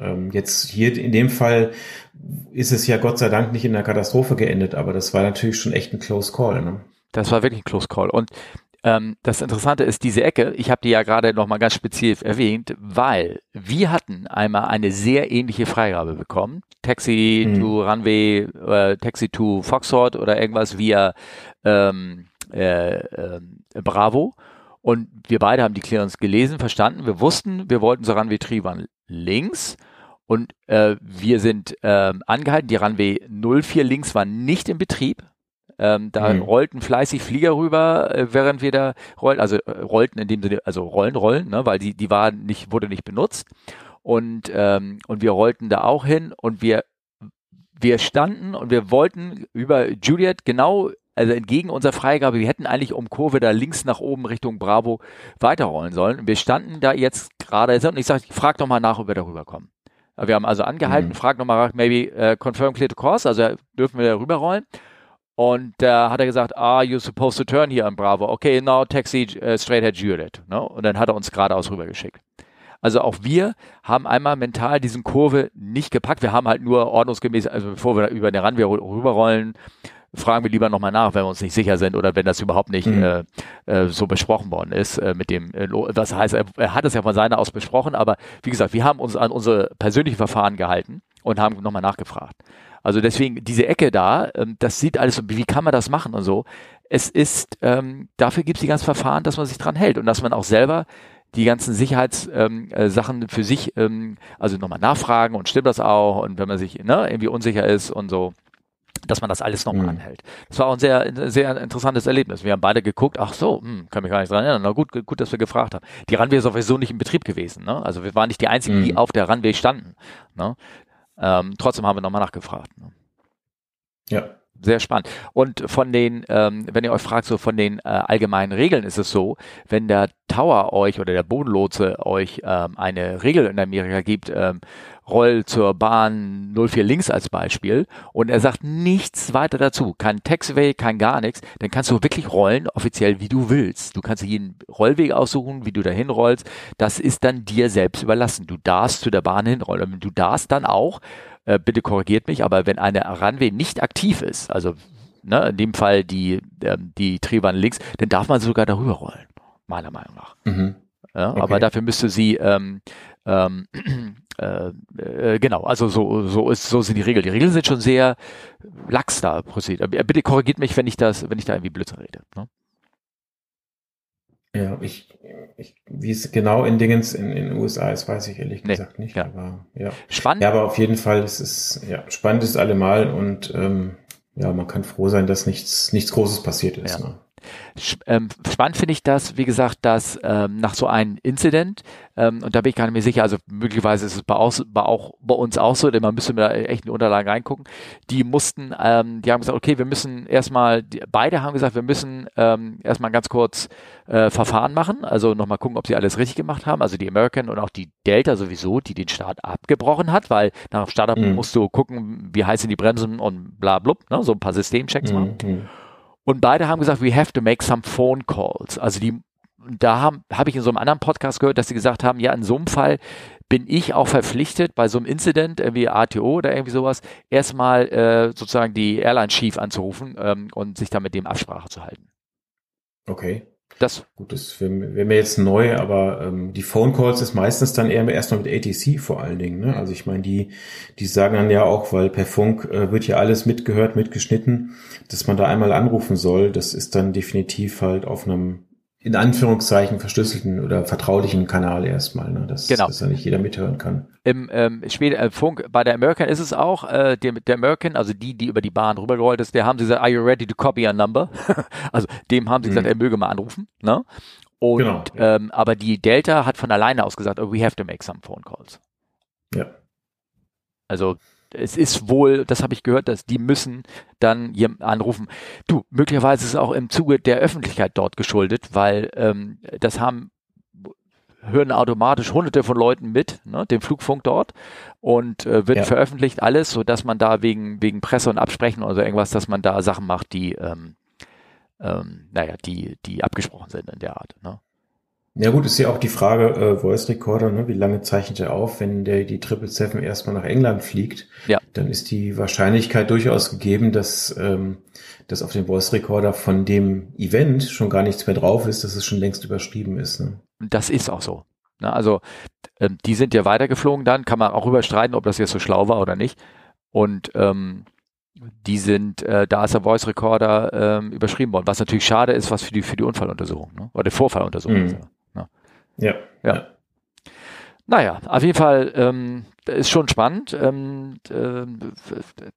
ähm, jetzt hier in dem Fall ist es ja Gott sei Dank nicht in der Katastrophe geendet, aber das war natürlich schon echt ein Close Call. Ne? Das war wirklich ein Close Call. Und ähm, das Interessante ist diese Ecke, ich habe die ja gerade nochmal ganz speziell erwähnt, weil wir hatten einmal eine sehr ähnliche Freigabe bekommen. Taxi mhm. to Runway, äh, Taxi to Foxhort oder irgendwas via ähm, äh, äh, Bravo. Und wir beide haben die Clearance gelesen, verstanden. Wir wussten, wir wollten zur Runway Triebahn links. Und äh, wir sind äh, angehalten. Die Runway 04 links war nicht in Betrieb. Ähm, da mhm. rollten fleißig Flieger rüber, äh, während wir da rollten, also äh, rollten in dem Sinne, also rollen, rollen, ne, weil die, die war nicht, wurde nicht benutzt. Und, ähm, und wir rollten da auch hin und wir, wir standen und wir wollten über Juliet genau, also entgegen unserer Freigabe, wir hätten eigentlich um Kurve da links nach oben Richtung Bravo weiterrollen sollen. Und wir standen da jetzt gerade und ich sage, frag doch mal nach, ob wir darüber kommen. Wir haben also angehalten, mhm. frag nochmal, maybe uh, confirm clear to course, also dürfen wir da rüberrollen. Und da hat er gesagt, ah, you're supposed to turn here on Bravo. Okay, now taxi uh, straight ahead Juliet. Ne? Und dann hat er uns geradeaus rübergeschickt. Also auch wir haben einmal mental diesen Kurve nicht gepackt. Wir haben halt nur ordnungsgemäß, also bevor wir über den Rand rüberrollen, fragen wir lieber nochmal nach, wenn wir uns nicht sicher sind oder wenn das überhaupt nicht mhm. äh, äh, so besprochen worden ist äh, mit dem, äh, das heißt, er, er, hat es ja von seiner aus besprochen, aber wie gesagt, wir haben uns an unsere persönlichen Verfahren gehalten und haben nochmal nachgefragt. Also deswegen diese Ecke da, ähm, das sieht alles so, wie kann man das machen und so. Es ist, ähm, dafür gibt es die ganzen Verfahren, dass man sich dran hält und dass man auch selber die ganzen Sicherheitssachen ähm, äh, für sich, also nochmal nachfragen und stimmt das auch und wenn man sich ne, irgendwie unsicher ist und so, dass man das alles nochmal mhm. anhält. Das war auch ein sehr, sehr interessantes Erlebnis. Wir haben beide geguckt, ach so, hm, kann mich gar nicht dran erinnern. Na gut, gut, dass wir gefragt haben. Die Runway ist sowieso nicht in Betrieb gewesen. Ne? Also wir waren nicht die Einzigen, mhm. die auf der Runway standen. Ne? Ähm, trotzdem haben wir nochmal nachgefragt. Ne? Ja. Sehr spannend. Und von den, ähm, wenn ihr euch fragt, so von den äh, allgemeinen Regeln ist es so, wenn der Tower euch oder der Bodenlotse euch ähm, eine Regel in Amerika gibt, ähm, roll zur Bahn 04 links als Beispiel und er sagt nichts weiter dazu, kein Taxiway, kein gar nichts, dann kannst du wirklich rollen, offiziell wie du willst. Du kannst jeden Rollweg aussuchen, wie du dahin rollst. Das ist dann dir selbst überlassen. Du darfst zu der Bahn hinrollen. Du darfst dann auch äh, bitte korrigiert mich, aber wenn eine Runway nicht aktiv ist, also ne, in dem Fall die, ähm, die Drehbahn links, dann darf man sogar darüber rollen, meiner Meinung nach. Mhm. Ja, okay. Aber dafür müsste sie ähm, ähm, äh, äh, genau, also so, so ist, so sind die Regeln. Die Regeln sind schon sehr lax da, Bitte korrigiert mich, wenn ich das, wenn ich da irgendwie Blödsinn rede. Ne? Ja, ich, ich wie es genau in Dingens in, in den USA ist, weiß ich ehrlich nee, gesagt nicht. Ja. Aber ja. Spannend. Ja, aber auf jeden Fall, es ist ja spannend ist allemal und ähm, ja, man kann froh sein, dass nichts nichts Großes passiert ist. Ja. Ne? Ähm, spannend finde ich das, wie gesagt, dass ähm, nach so einem Incident, ähm, und da bin ich gar nicht mehr sicher, also möglicherweise ist es bei, aus, bei, auch, bei uns auch so, denn man müsste da echt in die Unterlagen reingucken, die mussten, ähm, die haben gesagt, okay, wir müssen erstmal, die, beide haben gesagt, wir müssen ähm, erstmal ganz kurz äh, Verfahren machen, also nochmal gucken, ob sie alles richtig gemacht haben, also die American und auch die Delta sowieso, die den Start abgebrochen hat, weil nach dem Startup mhm. musst du gucken, wie heiß sind die Bremsen und bla blub, ne, so ein paar Systemchecks mhm. machen. Und beide haben gesagt, we have to make some phone calls. Also die, da habe hab ich in so einem anderen Podcast gehört, dass sie gesagt haben, ja, in so einem Fall bin ich auch verpflichtet, bei so einem Incident, irgendwie ATO oder irgendwie sowas, erstmal äh, sozusagen die Airline Chief anzurufen ähm, und sich dann mit dem Absprache zu halten. Okay. Das Gut, das wäre wär mir jetzt neu, aber ähm, die Phone Calls ist meistens dann eher erstmal mit ATC vor allen Dingen. Ne? Also ich meine, die, die sagen dann ja auch, weil per Funk äh, wird ja alles mitgehört, mitgeschnitten, dass man da einmal anrufen soll. Das ist dann definitiv halt auf einem in Anführungszeichen verschlüsselten oder vertraulichen Kanal erstmal, ne? dass, genau. dass da nicht jeder mithören kann. Im ähm, später äh, Funk bei der American ist es auch, äh, der, der American, also die, die über die Bahn rübergerollt ist, der haben sie gesagt, are you ready to copy a number? also dem haben sie mhm. gesagt, er möge mal anrufen. Ne? Und genau, ja. ähm, aber die Delta hat von alleine aus gesagt, oh, we have to make some phone calls. Ja. Also es ist wohl, das habe ich gehört, dass die müssen dann jemanden anrufen. Du, möglicherweise ist es auch im Zuge der Öffentlichkeit dort geschuldet, weil ähm, das haben hören automatisch hunderte von Leuten mit, ne, den Flugfunk dort und äh, wird ja. veröffentlicht alles, so dass man da wegen wegen Presse und Absprechen oder so irgendwas, dass man da Sachen macht, die ähm, ähm, naja, die die abgesprochen sind in der Art. Ne? Ja gut, ist ja auch die Frage, äh, Voice Recorder, ne, wie lange zeichnet er auf, wenn der die 777 erstmal nach England fliegt, ja. dann ist die Wahrscheinlichkeit durchaus gegeben, dass, ähm, dass auf dem Voice Recorder von dem Event schon gar nichts mehr drauf ist, dass es schon längst überschrieben ist. Ne? Das ist auch so. Ne? Also ähm, die sind ja weitergeflogen dann, kann man auch überstreiten, ob das jetzt so schlau war oder nicht. Und ähm, die sind, äh, da ist der Voice Recorder ähm, überschrieben worden, was natürlich schade ist, was für die für die Unfalluntersuchung, ne? oder die Vorfalluntersuchung. Mhm. Ja. Ja. Naja, auf jeden Fall ähm, ist schon spannend. Ähm, äh,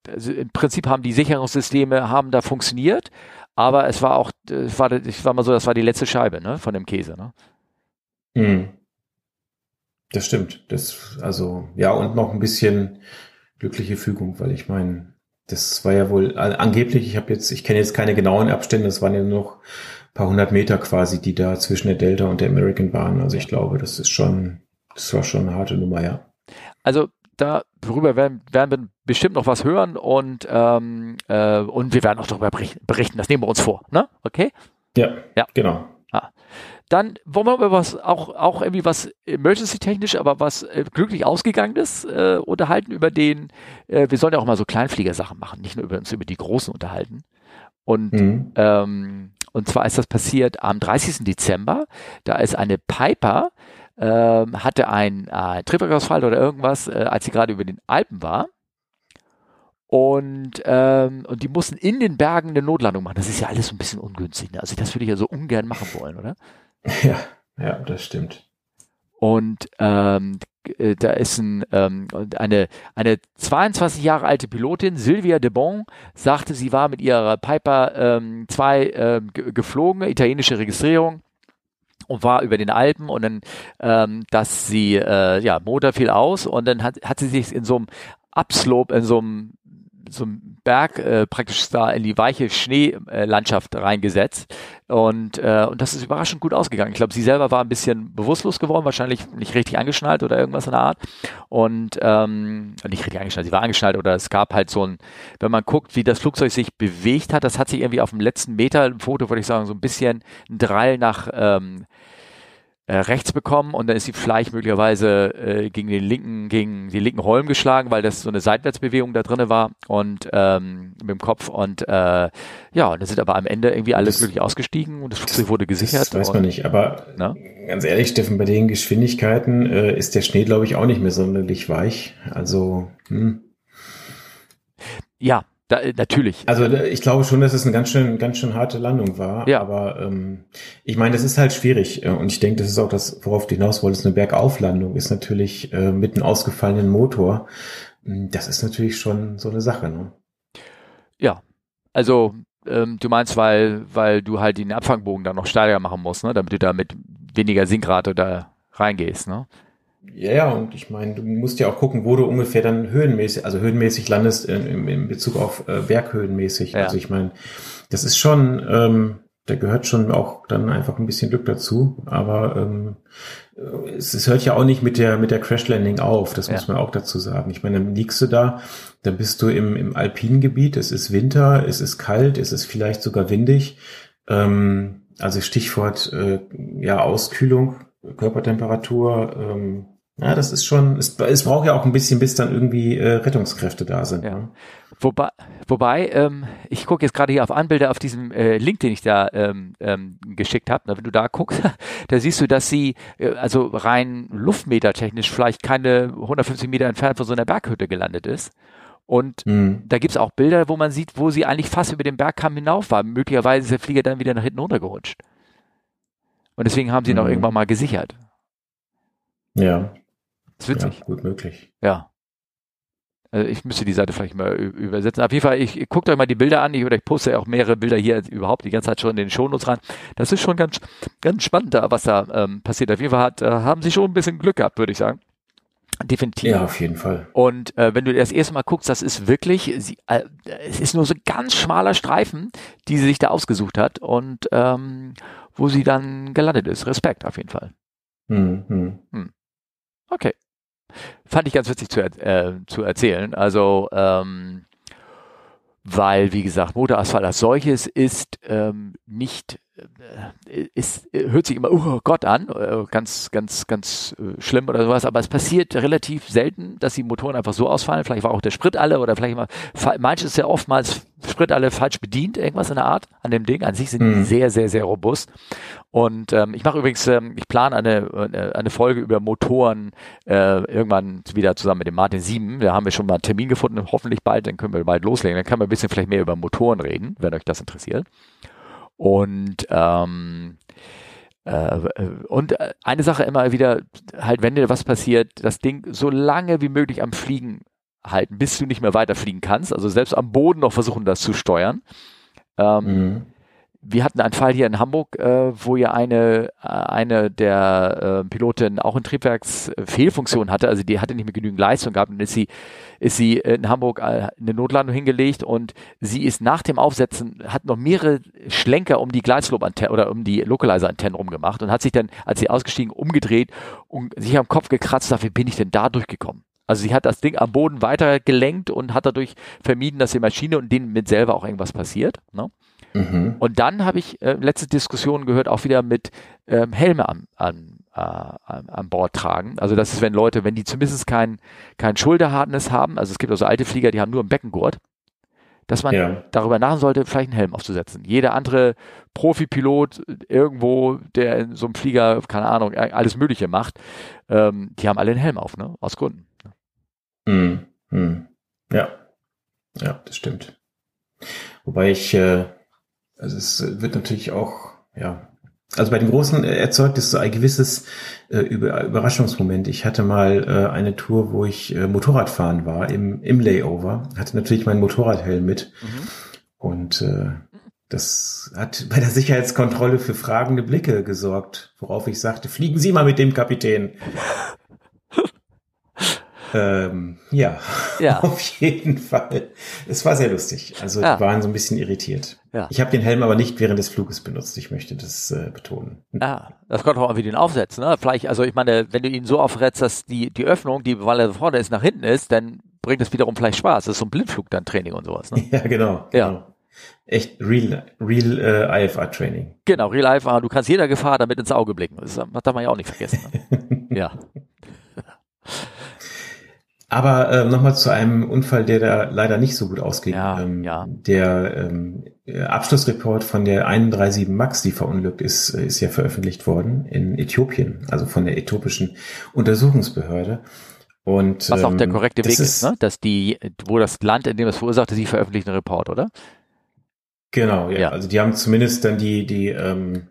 also Im Prinzip haben die Sicherungssysteme haben da funktioniert, aber es war auch, es war, ich war mal so, das war die letzte Scheibe ne, von dem Käse. Ne? Mhm. Das stimmt. Das, also, ja, und noch ein bisschen glückliche Fügung, weil ich meine, das war ja wohl angeblich, ich habe jetzt, ich kenne jetzt keine genauen Abstände, das waren ja nur noch paar hundert Meter quasi, die da zwischen der Delta und der American waren. Also ich glaube, das ist schon, das war schon eine harte Nummer, ja. Also darüber werden, werden wir bestimmt noch was hören und, ähm, äh, und wir werden auch darüber berichten. Das nehmen wir uns vor, ne? Okay? Ja, ja. genau. Ah. Dann wollen wir über was, auch, auch irgendwie was emergency-technisch, aber was äh, glücklich ausgegangenes äh, unterhalten über den, äh, wir sollen ja auch mal so Kleinfliegersachen machen, nicht nur über uns über die großen unterhalten. Und mhm. ähm, und zwar ist das passiert am 30. Dezember. Da ist eine Piper, ähm, hatte einen äh, Triebwerksausfall oder irgendwas, äh, als sie gerade über den Alpen war. Und, ähm, und die mussten in den Bergen eine Notlandung machen. Das ist ja alles so ein bisschen ungünstig. Ne? Also das würde ich ja so ungern machen wollen, oder? Ja, ja, das stimmt. Und ähm, äh, da ist ein, ähm, eine, eine 22 Jahre alte Pilotin, Sylvia de Bon, sagte, sie war mit ihrer Piper ähm, zwei ähm, geflogen, italienische Registrierung und war über den Alpen und dann, ähm, dass sie, äh, ja, Motor fiel aus und dann hat, hat sie sich in so einem Upslope, in so einem so einem Berg äh, praktisch da in die weiche Schneelandschaft reingesetzt. Und, äh, und das ist überraschend gut ausgegangen. Ich glaube, sie selber war ein bisschen bewusstlos geworden, wahrscheinlich nicht richtig angeschnallt oder irgendwas in der Art. Und ähm, nicht richtig angeschnallt, sie war angeschnallt oder es gab halt so ein, wenn man guckt, wie das Flugzeug sich bewegt hat, das hat sich irgendwie auf dem letzten Meter im Foto, würde ich sagen, so ein bisschen ein Drall nach ähm, äh, rechts bekommen und dann ist die vielleicht möglicherweise äh, gegen den linken, gegen den linken Holm geschlagen, weil das so eine Seitwärtsbewegung da drinne war und ähm, mit dem Kopf und äh, ja, und dann sind aber am Ende irgendwie alles glücklich ausgestiegen und das Flugzeug wurde gesichert. Das weiß man nicht, aber na? ganz ehrlich, Steffen, bei den Geschwindigkeiten äh, ist der Schnee, glaube ich, auch nicht mehr sonderlich weich. Also hm. ja, da, äh, natürlich. Also äh, ich glaube schon, dass es eine ganz schön, ganz schön harte Landung war. Ja. Aber ähm, ich meine, das ist halt schwierig. Äh, und ich denke, das ist auch das, worauf du hinaus wolltest. Eine Bergauflandung ist natürlich äh, mit einem ausgefallenen Motor. Hm, das ist natürlich schon so eine Sache. Ne? Ja, also ähm, du meinst, weil, weil du halt den Abfangbogen dann noch steiler machen musst, ne? damit du da mit weniger Sinkrate da reingehst. Ne? Ja, ja, und ich meine, du musst ja auch gucken, wo du ungefähr dann höhenmäßig, also höhenmäßig landest in, in Bezug auf äh, Berghöhenmäßig. Ja. Also ich meine, das ist schon, ähm, da gehört schon auch dann einfach ein bisschen Glück dazu. Aber ähm, es, es hört ja auch nicht mit der mit der Crash Landing auf. Das ja. muss man auch dazu sagen. Ich meine, dann liegst du da, dann bist du im im alpinen Gebiet. Es ist Winter, es ist kalt, es ist vielleicht sogar windig. Ähm, also Stichwort äh, ja Auskühlung, Körpertemperatur. Ähm, ja, das ist schon, es, es braucht ja auch ein bisschen, bis dann irgendwie äh, Rettungskräfte da sind. Ja. Ne? Wobei, wobei ähm, ich gucke jetzt gerade hier auf Anbilder auf diesem äh, Link, den ich da ähm, ähm, geschickt habe. Wenn du da guckst, da siehst du, dass sie äh, also rein luftmetertechnisch vielleicht keine 150 Meter entfernt von so einer Berghütte gelandet ist. Und mhm. da gibt's auch Bilder, wo man sieht, wo sie eigentlich fast über den Bergkamm hinauf war. Möglicherweise ist der Flieger dann wieder nach hinten runtergerutscht. Und deswegen haben sie ihn auch mhm. irgendwann mal gesichert. Ja. Das ist witzig. Ja, gut möglich. Ja. Also ich müsste die Seite vielleicht mal übersetzen. Auf jeden Fall, ich, ich guckt euch mal die Bilder an. Ich, oder ich poste ja auch mehrere Bilder hier überhaupt die ganze Zeit schon in den Shownotes rein. Das ist schon ganz, ganz spannend da, was da ähm, passiert. Auf jeden Fall hat, äh, haben sie schon ein bisschen Glück gehabt, würde ich sagen. Definitiv. Ja, auf jeden Fall. Und äh, wenn du das erste Mal guckst, das ist wirklich, sie, äh, es ist nur so ein ganz schmaler Streifen, die sie sich da ausgesucht hat und ähm, wo sie dann gelandet ist. Respekt auf jeden Fall. Hm, hm. Hm. Okay. Fand ich ganz witzig zu, äh, zu erzählen. Also, ähm, weil, wie gesagt, Motorasphalt als solches ist ähm, nicht äh, ist, hört sich immer, oh Gott an, äh, ganz, ganz, ganz äh, schlimm oder sowas, aber es passiert relativ selten, dass die Motoren einfach so ausfallen. Vielleicht war auch der Sprit alle oder vielleicht mal, manches ist ja oftmals Sprit alle falsch bedient, irgendwas in der Art an dem Ding. An sich sind die mhm. sehr, sehr, sehr robust. Und ähm, ich mache übrigens, ähm, ich plane eine, eine Folge über Motoren äh, irgendwann wieder zusammen mit dem Martin 7. Da haben wir schon mal einen Termin gefunden, hoffentlich bald, dann können wir bald loslegen. Dann können wir ein bisschen vielleicht mehr über Motoren reden, wenn euch das interessiert. Und ähm, äh, und eine Sache immer wieder, halt, wenn dir was passiert, das Ding so lange wie möglich am Fliegen halten, bis du nicht mehr weiterfliegen kannst. Also selbst am Boden noch versuchen, das zu steuern. Ähm, mhm wir hatten einen Fall hier in Hamburg, äh, wo ja eine, äh, eine der äh, Pilotin auch eine Triebwerksfehlfunktion hatte, also die hatte nicht mehr genügend Leistung gehabt und ist sie, ist sie in Hamburg äh, eine Notlandung hingelegt und sie ist nach dem Aufsetzen, hat noch mehrere Schlenker um die Gleitslop-Antenne oder um die Localizer-Antennen rumgemacht und hat sich dann, als sie ausgestiegen, umgedreht und sich am Kopf gekratzt, dafür bin ich denn da durchgekommen? Also sie hat das Ding am Boden weiter gelenkt und hat dadurch vermieden, dass die Maschine und denen mit selber auch irgendwas passiert. Ne? Mhm. Und dann habe ich äh, letzte Diskussionen gehört, auch wieder mit ähm, Helme an, an, äh, an Bord tragen. Also das ist, wenn Leute, wenn die zumindest kein, kein Schulterhartness haben, also es gibt also alte Flieger, die haben nur einen Beckengurt, dass man ja. darüber nachdenken sollte, vielleicht einen Helm aufzusetzen. Jeder andere Profipilot irgendwo, der in so einem Flieger, keine Ahnung, alles Mögliche macht, ähm, die haben alle einen Helm auf, ne? Aus Gründen. Mhm. Mhm. Ja. Ja, das stimmt. Wobei ich äh, also es wird natürlich auch, ja, also bei den Großen erzeugt es so ein gewisses äh, Überraschungsmoment. Ich hatte mal äh, eine Tour, wo ich äh, Motorradfahren war im, im Layover, hatte natürlich meinen Motorradhelm mit mhm. und äh, das hat bei der Sicherheitskontrolle für fragende Blicke gesorgt, worauf ich sagte, fliegen Sie mal mit dem Kapitän. Ähm, ja, ja, auf jeden Fall. Es war sehr lustig. Also ja. die waren so ein bisschen irritiert. Ja. Ich habe den Helm aber nicht während des Fluges benutzt. Ich möchte das äh, betonen. Ja, das kommt auch an, wie den aufsetzt. Ne? Vielleicht, also ich meine, wenn du ihn so aufsetzt, dass die, die Öffnung, die, weil er vorne ist, nach hinten ist, dann bringt es wiederum vielleicht Spaß. Das ist so ein Blindflug dann Training und sowas. Ne? Ja, genau. Ja. Genau. Echt real, real äh, IFA-Training. Genau, real IFA. Du kannst jeder Gefahr damit ins Auge blicken. Das darf man ja auch nicht vergessen. Ne? ja. Aber äh, nochmal zu einem Unfall, der da leider nicht so gut ausging. Ja, ähm, ja. Der ähm, Abschlussreport von der 137 MAX, die verunglückt ist, äh, ist ja veröffentlicht worden in Äthiopien, also von der äthiopischen Untersuchungsbehörde. Und, Was auch der ähm, korrekte Weg ist, ist, ne? dass die, wo das Land, in dem es verursachte, sie veröffentlichen einen Report, oder? Genau, ja. ja. Also die haben zumindest dann die, die ähm,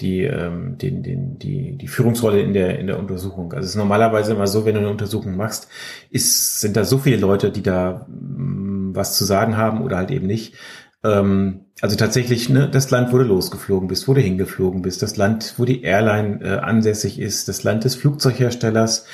die, ähm, den, den, die, die Führungsrolle in der, in der Untersuchung. Also es ist normalerweise immer so, wenn du eine Untersuchung machst, ist, sind da so viele Leute, die da mh, mm, was zu sagen haben oder halt eben nicht. Ähm, also tatsächlich, ne, das Land, wo du losgeflogen bist, wo du hingeflogen bist, das Land, wo die Airline äh, ansässig ist, das Land des Flugzeugherstellers.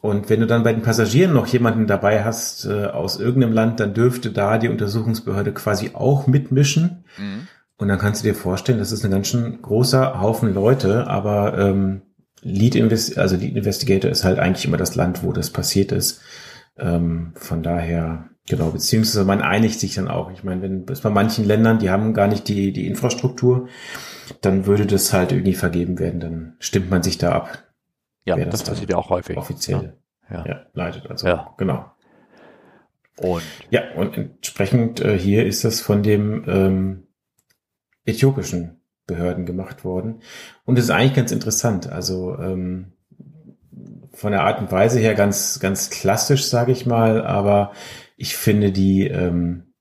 Und wenn du dann bei den Passagieren noch jemanden dabei hast äh, aus irgendeinem Land, dann dürfte da die Untersuchungsbehörde quasi auch mitmischen. Mhm. Und dann kannst du dir vorstellen, das ist ein ganz schön großer Haufen Leute, aber ähm, Lead, Invest also Lead Investigator ist halt eigentlich immer das Land, wo das passiert ist. Ähm, von daher, genau, beziehungsweise man einigt sich dann auch. Ich meine, wenn es bei manchen Ländern, die haben gar nicht die, die Infrastruktur, dann würde das halt irgendwie vergeben werden, dann stimmt man sich da ab. Ja, das, das passiert ja auch häufig. Offiziell. Ja. ja, leitet also. Ja. Genau. Und ja, und entsprechend äh, hier ist das von dem ähm, äthiopischen Behörden gemacht worden. Und es ist eigentlich ganz interessant. Also ähm, von der Art und Weise her ganz, ganz klassisch, sage ich mal, aber ich finde die, ähm,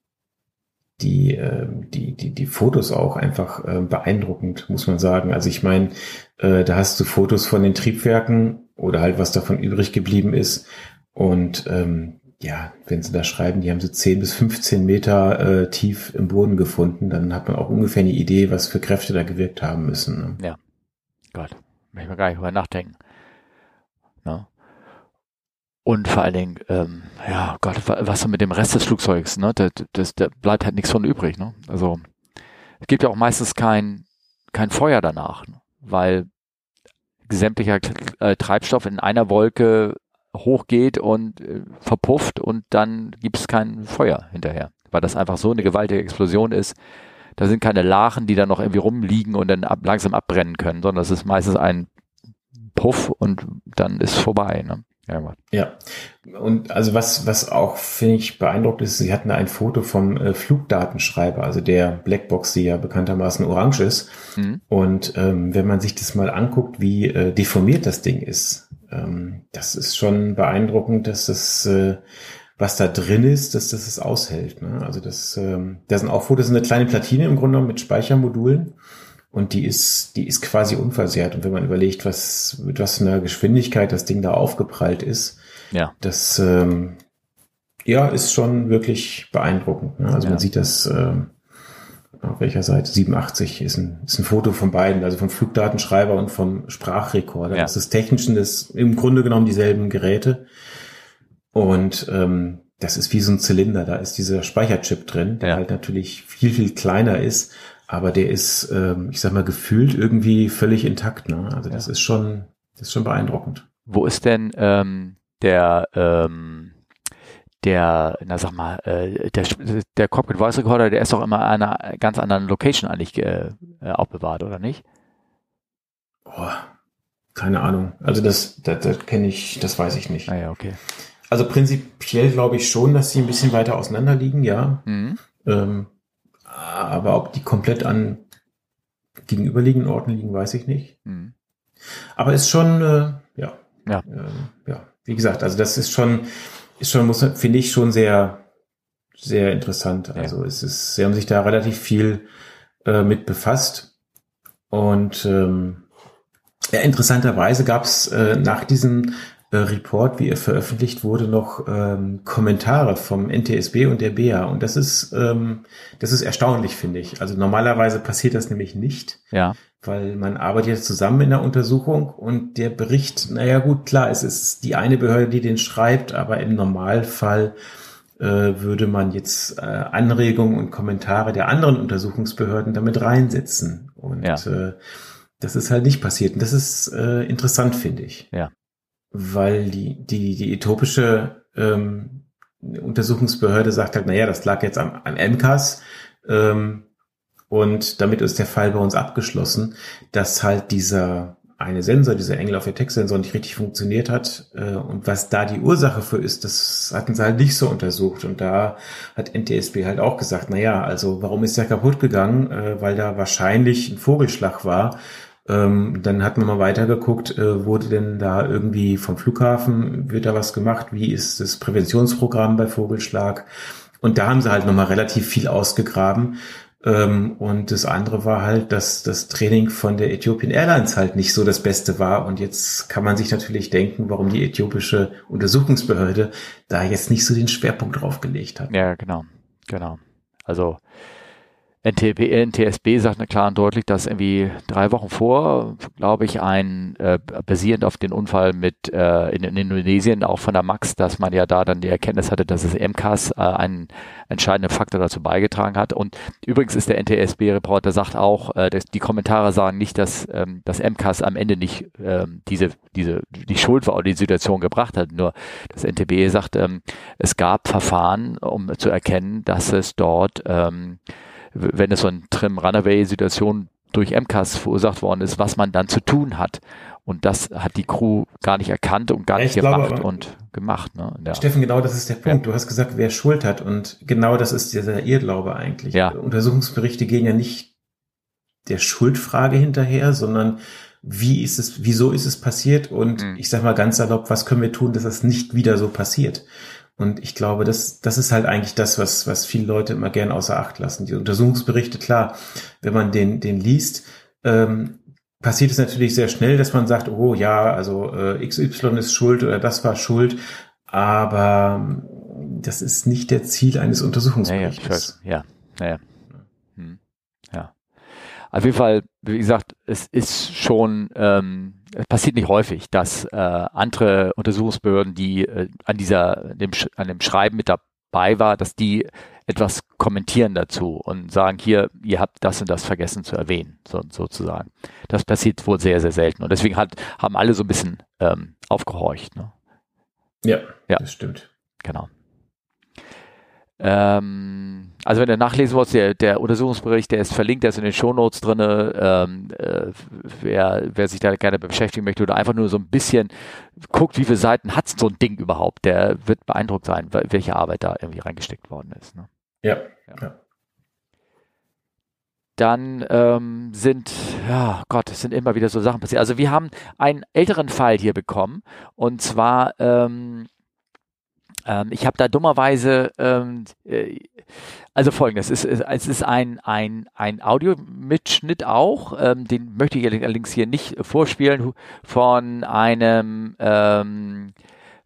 die, äh, die, die, die Fotos auch einfach äh, beeindruckend, muss man sagen. Also ich meine, äh, da hast du Fotos von den Triebwerken oder halt was davon übrig geblieben ist. Und ähm, ja, wenn sie da schreiben, die haben so 10 bis 15 Meter äh, tief im Boden gefunden, dann hat man auch ungefähr eine Idee, was für Kräfte da gewirkt haben müssen. Ne? Ja. Gott, möchte man gar nicht drüber nachdenken. Ne? Und vor allen Dingen, ähm, ja, Gott, was mit dem Rest des Flugzeugs, ne? Da, das, da bleibt halt nichts von übrig, ne? Also es gibt ja auch meistens kein, kein Feuer danach, ne? weil sämtlicher äh, Treibstoff in einer Wolke hochgeht und äh, verpufft und dann gibt es kein Feuer hinterher, weil das einfach so eine gewaltige Explosion ist. Da sind keine Lachen, die dann noch irgendwie rumliegen und dann ab, langsam abbrennen können, sondern es ist meistens ein Puff und dann ist vorbei. Ne? Ja, ja, und also was, was auch, finde ich, beeindruckt ist, sie hatten ein Foto vom äh, Flugdatenschreiber, also der Blackbox, die ja bekanntermaßen orange ist. Mhm. Und ähm, wenn man sich das mal anguckt, wie äh, deformiert das Ding ist, ähm, das ist schon beeindruckend, dass das, äh, was da drin ist, dass das es aushält. Ne? Also das, ähm, da sind auch Fotos, eine kleine Platine im Grunde mit Speichermodulen. Und die ist, die ist quasi unversehrt. Und wenn man überlegt, was, mit was einer Geschwindigkeit das Ding da aufgeprallt ist, ja. das, ähm, ja, ist schon wirklich beeindruckend. Ne? Also ja. man sieht das, ähm, auf welcher Seite? 87 ist ein, ist ein Foto von beiden, also vom Flugdatenschreiber und vom Sprachrekorder. Ja. Das ist technisch das im Grunde genommen dieselben Geräte. Und ähm, das ist wie so ein Zylinder, da ist dieser Speicherchip drin, der ja. halt natürlich viel, viel kleiner ist aber der ist, ähm, ich sag mal, gefühlt irgendwie völlig intakt. Ne? Also das ist schon, das ist schon beeindruckend. Wo ist denn ähm, der, ähm, der, na sag mal, äh, der, der Cockpit Voice Recorder, der ist doch immer an einer ganz anderen Location eigentlich äh, aufbewahrt, oder nicht? Oh, keine Ahnung. Also das, das, das kenne ich, das weiß ich nicht. Ah ja, okay. Also prinzipiell glaube ich schon, dass sie ein bisschen weiter auseinander liegen, ja. Mhm. Ähm, aber ob die komplett an gegenüberliegenden Orten liegen, weiß ich nicht. Mhm. Aber ist schon, äh, ja, ja. Äh, ja, wie gesagt, also das ist schon, ist schon, muss, finde ich schon sehr, sehr interessant. Also ja. es ist, sie haben sich da relativ viel äh, mit befasst und ähm, ja, interessanterweise gab es äh, nach diesem äh, Report, wie er veröffentlicht wurde, noch ähm, Kommentare vom NTSB und der BA. Und das ist, ähm, das ist erstaunlich, finde ich. Also normalerweise passiert das nämlich nicht. Ja. Weil man arbeitet jetzt zusammen in der Untersuchung und der Bericht, naja gut, klar, es ist die eine Behörde, die den schreibt, aber im Normalfall äh, würde man jetzt äh, Anregungen und Kommentare der anderen Untersuchungsbehörden damit reinsetzen. Und ja. äh, das ist halt nicht passiert. Und das ist äh, interessant, finde ich. Ja weil die, die, die äthiopische ähm, Untersuchungsbehörde sagt halt, naja, das lag jetzt am, am MCAS ähm, und damit ist der Fall bei uns abgeschlossen, dass halt dieser eine Sensor, dieser Engel auf Sensor nicht richtig funktioniert hat äh, und was da die Ursache für ist, das hatten sie halt nicht so untersucht und da hat NTSB halt auch gesagt, naja, also warum ist der kaputt gegangen, äh, weil da wahrscheinlich ein Vogelschlag war ähm, dann hat man mal weitergeguckt, äh, wurde denn da irgendwie vom Flughafen, wird da was gemacht? Wie ist das Präventionsprogramm bei Vogelschlag? Und da haben sie halt nochmal relativ viel ausgegraben. Ähm, und das andere war halt, dass das Training von der Ethiopian Airlines halt nicht so das Beste war. Und jetzt kann man sich natürlich denken, warum die äthiopische Untersuchungsbehörde da jetzt nicht so den Schwerpunkt drauf gelegt hat. Ja, genau, genau. Also NTB, NTSB sagt klar und deutlich, dass irgendwie drei Wochen vor, glaube ich, ein äh, basierend auf den Unfall mit äh, in, in, Indonesien, auch von der Max, dass man ja da dann die Erkenntnis hatte, dass es MCAS äh, einen entscheidenden Faktor dazu beigetragen hat. Und übrigens ist der NTSB-Reporter sagt auch, äh, dass die Kommentare sagen nicht, dass ähm, das MCAS am Ende nicht ähm, diese diese die Schuld war oder die Situation gebracht hat. Nur das NTB sagt, ähm, es gab Verfahren, um zu erkennen, dass es dort ähm, wenn es so eine Trim-Runaway-Situation durch MCAS verursacht worden ist, was man dann zu tun hat. Und das hat die Crew gar nicht erkannt und gar nicht gemacht glaube, und gemacht. Ne? Ja. Steffen, genau das ist der Punkt. Ja. Du hast gesagt, wer Schuld hat. Und genau das ist dieser Irrglaube eigentlich. Ja. Untersuchungsberichte gehen ja nicht der Schuldfrage hinterher, sondern wie ist es, wieso ist es passiert? Und mhm. ich sag mal ganz salopp, was können wir tun, dass das nicht wieder so passiert? Und ich glaube, das, das ist halt eigentlich das, was, was viele Leute immer gern außer Acht lassen. Die Untersuchungsberichte, klar, wenn man den, den liest, ähm, passiert es natürlich sehr schnell, dass man sagt, oh ja, also äh, XY ist schuld oder das war schuld, aber ähm, das ist nicht der Ziel eines Untersuchungsberichts. Ja, ja, ja. Hm. ja. Auf jeden Fall, wie gesagt, es ist schon ähm, es passiert nicht häufig, dass äh, andere Untersuchungsbehörden, die äh, an dieser, dem, an dem Schreiben mit dabei war, dass die etwas kommentieren dazu und sagen, hier, ihr habt das und das vergessen zu erwähnen, so, sozusagen. Das passiert wohl sehr, sehr selten. Und deswegen hat, haben alle so ein bisschen ähm, aufgehorcht. Ne? Ja, ja, das stimmt. Genau. Ähm, also wenn ihr nachlesen wollt, der, der Untersuchungsbericht, der ist verlinkt, der ist in den Shownotes drin. Ähm, äh, wer, wer sich da gerne beschäftigen möchte oder einfach nur so ein bisschen guckt, wie viele Seiten hat so ein Ding überhaupt, der wird beeindruckt sein, welche Arbeit da irgendwie reingesteckt worden ist. Ne? Ja. ja. Dann ähm, sind, ja Gott, es sind immer wieder so Sachen passiert. Also wir haben einen älteren Fall hier bekommen und zwar ähm, ähm, ich habe da dummerweise, ähm, äh, also folgendes, es ist, es ist ein, ein, ein Audiomitschnitt auch, ähm, den möchte ich allerdings hier nicht vorspielen, von einem, ähm,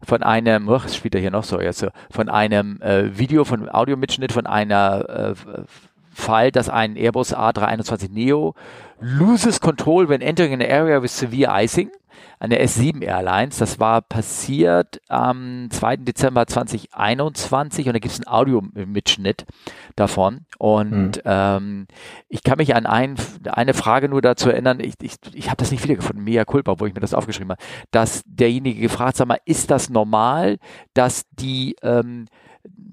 von einem, oh, was spielt er hier noch? So jetzt, von einem äh, Video, von Audiomitschnitt von einer äh, Fall, dass ein Airbus A321 Neo loses control when entering an area with severe icing an der S7 Airlines. Das war passiert am 2. Dezember 2021 und da gibt es einen Audiomitschnitt davon. Und mhm. ähm, ich kann mich an ein, eine Frage nur dazu erinnern, ich, ich, ich habe das nicht wiedergefunden, mea culpa, wo ich mir das aufgeschrieben habe, dass derjenige gefragt, sag mal, ist das normal, dass die ähm,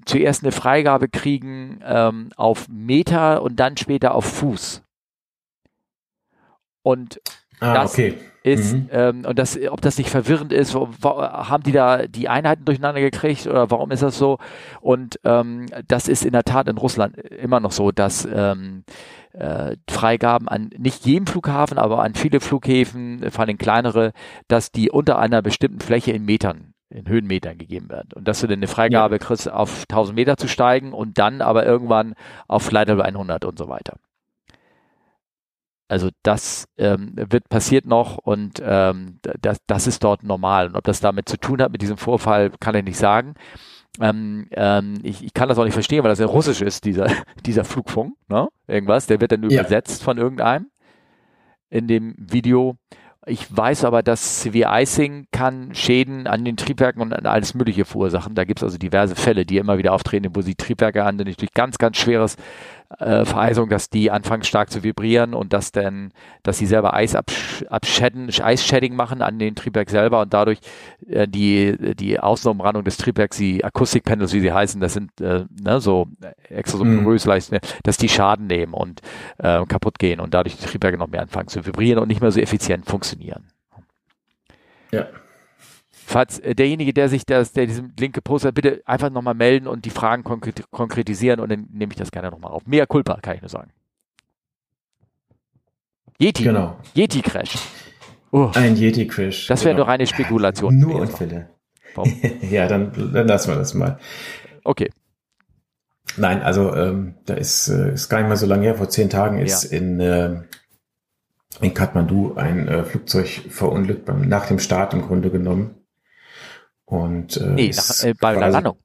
zuerst eine Freigabe kriegen ähm, auf Meter und dann später auf Fuß? Und ah, das, okay ist mhm. ähm, und das, ob das nicht verwirrend ist, wo, wo, haben die da die Einheiten durcheinander gekriegt oder warum ist das so? Und ähm, das ist in der Tat in Russland immer noch so, dass ähm, äh, Freigaben an nicht jedem Flughafen, aber an viele Flughäfen, vor allem kleinere, dass die unter einer bestimmten Fläche in Metern in Höhenmetern gegeben werden. Und dass du dann eine Freigabe ja. kriegst, auf 1000 Meter zu steigen und dann aber irgendwann auf Flight Level 100 und so weiter. Also das ähm, wird passiert noch und ähm, das, das ist dort normal. Und ob das damit zu tun hat mit diesem Vorfall, kann ich nicht sagen. Ähm, ähm, ich, ich kann das auch nicht verstehen, weil das ja russisch ist, dieser, dieser Flugfunk, ne? Irgendwas, der wird dann ja. übersetzt von irgendeinem in dem Video. Ich weiß aber, dass Severe Icing kann Schäden an den Triebwerken und an alles Mögliche verursachen. Da gibt es also diverse Fälle, die immer wieder auftreten, wo sie Triebwerke an, durch ganz, ganz schweres äh, Vereisung, dass die anfangen stark zu vibrieren und dass dann, dass sie selber Eis abschäden, Eisshedding machen an den Triebwerk selber und dadurch äh, die, die Außenumrandung des Triebwerks, die Akustikpanels, wie sie heißen, das sind äh, ne, so extra so porös mhm. leicht, dass die Schaden nehmen und äh, kaputt gehen und dadurch die Triebwerke noch mehr anfangen zu vibrieren und nicht mehr so effizient funktionieren. Ja. Falls äh, derjenige, der sich das, der diesen Link gepostet hat, bitte einfach nochmal melden und die Fragen konkret konkretisieren und dann nehme ich das gerne nochmal auf. Mehr Culpa, kann ich nur sagen. Yeti. Genau. Yeti-Crash. Oh. Ein Yeti-Crash. Das wäre genau. nur reine Spekulation. Nur Unfälle. ja, dann, dann lassen wir das mal. Okay. Nein, also ähm, da ist, äh, ist gar nicht mal so lange her. Vor zehn Tagen ist ja. in, äh, in Kathmandu ein äh, Flugzeug verunglückt beim, nach dem Start im Grunde genommen. Und äh, nee, nach, äh, bei der Landung.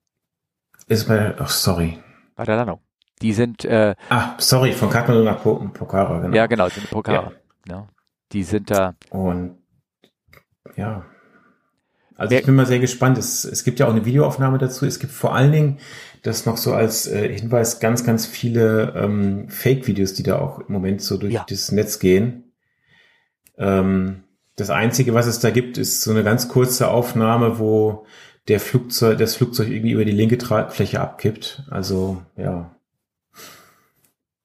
Ist bei, ach sorry. Bei der Landung. Die sind. Äh, ah, sorry, von Kathmandu nach Pokhara, genau. Ja, genau, sind Pokhara. Ja. ja. Die sind da. Und ja. Also ich bin mal sehr gespannt. Es, es gibt ja auch eine Videoaufnahme dazu. Es gibt vor allen Dingen, das noch so als äh, Hinweis, ganz, ganz viele ähm, Fake-Videos, die da auch im Moment so durch ja. das Netz gehen. Ähm, das Einzige, was es da gibt, ist so eine ganz kurze Aufnahme, wo der Flugzeug, das Flugzeug irgendwie über die linke Tragfläche abkippt. Also, ja.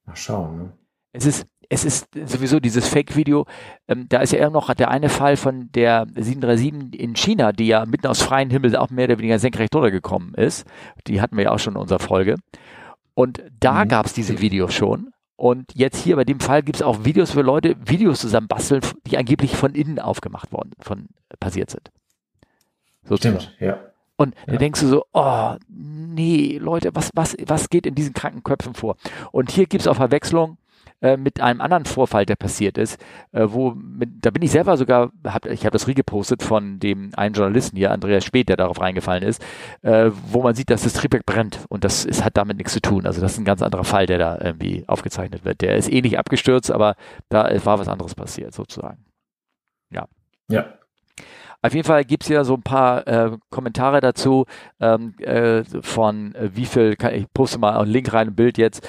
Mal schauen. Ne? Es ist, es ist sowieso dieses Fake-Video, ähm, da ist ja immer noch der eine Fall von der 737 in China, die ja mitten aus freiem Himmel auch mehr oder weniger senkrecht runtergekommen ist. Die hatten wir ja auch schon in unserer Folge. Und da mhm. gab es diese Videos schon. Und jetzt hier bei dem Fall gibt es auch Videos für Leute, Videos zusammen basteln, die angeblich von innen aufgemacht worden, von passiert sind. Sozusagen. Stimmt, ja. Und ja. da denkst du so, oh, nee, Leute, was, was, was geht in diesen kranken Köpfen vor? Und hier gibt es auch Verwechslung äh, mit einem anderen Vorfall, der passiert ist, äh, wo, mit, da bin ich selber sogar, hab, ich habe das regepostet von dem einen Journalisten hier, Andreas Speth, der darauf reingefallen ist, äh, wo man sieht, dass das Triebwerk brennt und das ist, hat damit nichts zu tun. Also das ist ein ganz anderer Fall, der da irgendwie aufgezeichnet wird. Der ist nicht abgestürzt, aber da war was anderes passiert, sozusagen. Ja. Ja, auf jeden Fall gibt es ja so ein paar äh, Kommentare dazu ähm, äh, von äh, wie viel, kann, ich poste mal einen Link rein, ein Bild jetzt,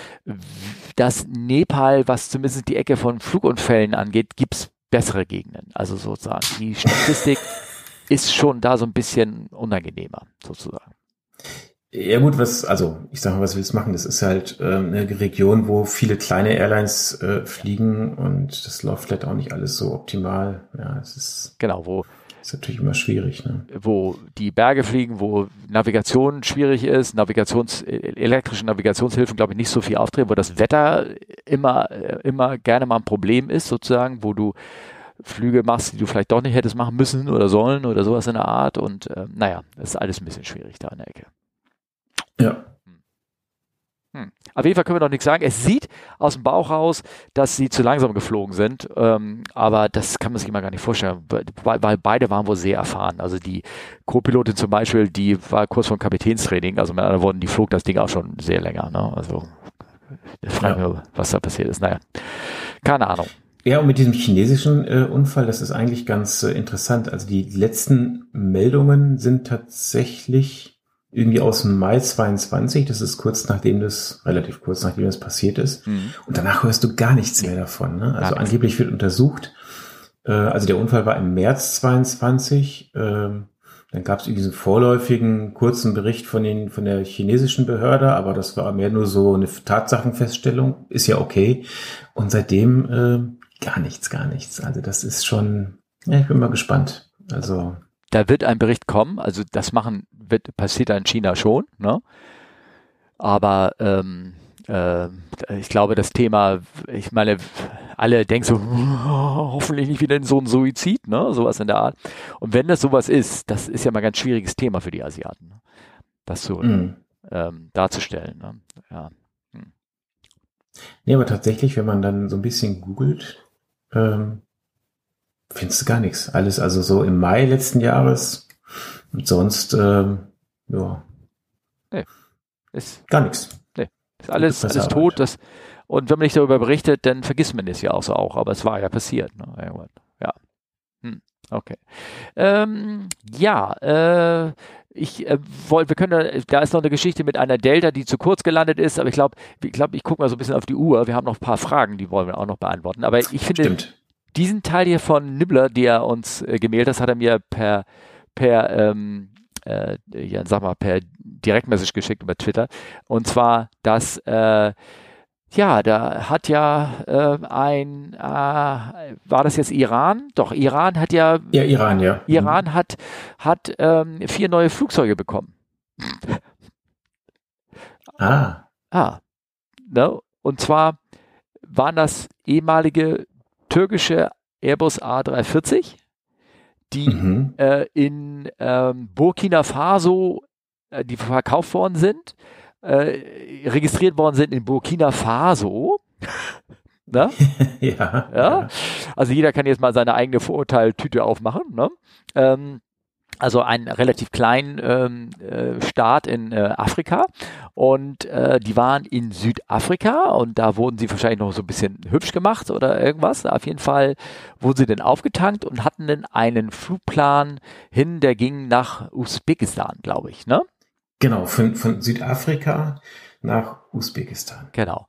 dass Nepal, was zumindest die Ecke von Flugunfällen angeht, gibt es bessere Gegenden. Also sozusagen, die Statistik ist schon da so ein bisschen unangenehmer, sozusagen. Ja gut, was, also ich sage mal, was willst du machen? Das ist halt äh, eine Region, wo viele kleine Airlines äh, fliegen und das läuft vielleicht auch nicht alles so optimal. Ja, es ist genau, wo ist natürlich immer schwierig, ne? Wo die Berge fliegen, wo Navigation schwierig ist, Navigations, elektrische Navigationshilfen, glaube ich, nicht so viel auftreten, wo das Wetter immer, immer gerne mal ein Problem ist, sozusagen, wo du Flüge machst, die du vielleicht doch nicht hättest machen müssen oder sollen oder sowas in der Art. Und äh, naja, das ist alles ein bisschen schwierig da in der Ecke. Ja. Hm. Auf jeden Fall können wir noch nichts sagen. Es sieht aus dem Bauch raus, dass sie zu langsam geflogen sind, ähm, aber das kann man sich immer gar nicht vorstellen, weil, beide waren wohl sehr erfahren. Also die Co-Pilotin zum Beispiel, die war kurz vor Kapitänstraining, also mit anderen Worten, die flog das Ding auch schon sehr länger. Ne? Also frage ja. mich, was da passiert ist. Naja, keine Ahnung. Ja, und mit diesem chinesischen äh, Unfall, das ist eigentlich ganz äh, interessant. Also die letzten Meldungen sind tatsächlich irgendwie aus dem Mai 22, das ist kurz nachdem das, relativ kurz nachdem das passiert ist. Mhm. Und danach hörst du gar nichts mehr davon. Ne? Also angeblich wird untersucht, äh, also der Unfall war im März 22, äh, dann gab es diesen vorläufigen kurzen Bericht von, den, von der chinesischen Behörde, aber das war mehr nur so eine Tatsachenfeststellung, ist ja okay. Und seitdem äh, gar nichts, gar nichts. Also das ist schon, ja, ich bin mal gespannt. Also da wird ein Bericht kommen, also das machen wird, passiert in China schon, ne? Aber ähm, äh, ich glaube, das Thema, ich meine, alle denken so, hoffentlich nicht wieder in so ein Suizid, ne? Sowas in der Art. Und wenn das sowas ist, das ist ja mal ein ganz schwieriges Thema für die Asiaten, ne? das so mhm. ähm, darzustellen. Ne? Ja. Hm. Nee, aber tatsächlich, wenn man dann so ein bisschen googelt, ähm, findest du gar nichts. Alles also so im Mai letzten Jahres und sonst, ähm, ja. Nee. Ist, gar nichts. Nee. Ist alles, alles tot. Das, und wenn man nicht darüber berichtet, dann vergisst man es ja auch so auch. Aber es war ja passiert. Ne? Ja. Hm. Okay. Ähm, ja, äh, ich äh, wollte, wir können, da, da ist noch eine Geschichte mit einer Delta, die zu kurz gelandet ist, aber ich glaube, ich glaube, ich gucke mal so ein bisschen auf die Uhr. Wir haben noch ein paar Fragen, die wollen wir auch noch beantworten. Aber ich finde, Stimmt diesen Teil hier von Nibbler, der er uns äh, gemailt hat, hat er mir per, per, ähm, äh, ja, sag mal, per Direktmessage geschickt über Twitter. Und zwar, dass, äh, ja, da hat ja äh, ein, äh, war das jetzt Iran? Doch, Iran hat ja. Ja, Iran, ja. Iran mhm. hat, hat ähm, vier neue Flugzeuge bekommen. Ah. Ah. Ne? Und zwar waren das ehemalige türkische Airbus A340, die mhm. äh, in ähm, Burkina Faso, äh, die verkauft worden sind, äh, registriert worden sind in Burkina Faso. Ne? ja, ja, Also jeder kann jetzt mal seine eigene Vorurteiltüte aufmachen. Ne? Ähm, also einen relativ kleinen ähm, äh, Staat in äh, Afrika und äh, die waren in Südafrika und da wurden sie wahrscheinlich noch so ein bisschen hübsch gemacht oder irgendwas. Auf jeden Fall wurden sie dann aufgetankt und hatten dann einen Flugplan hin, der ging nach Usbekistan, glaube ich, ne? Genau, von, von Südafrika nach Usbekistan. Genau.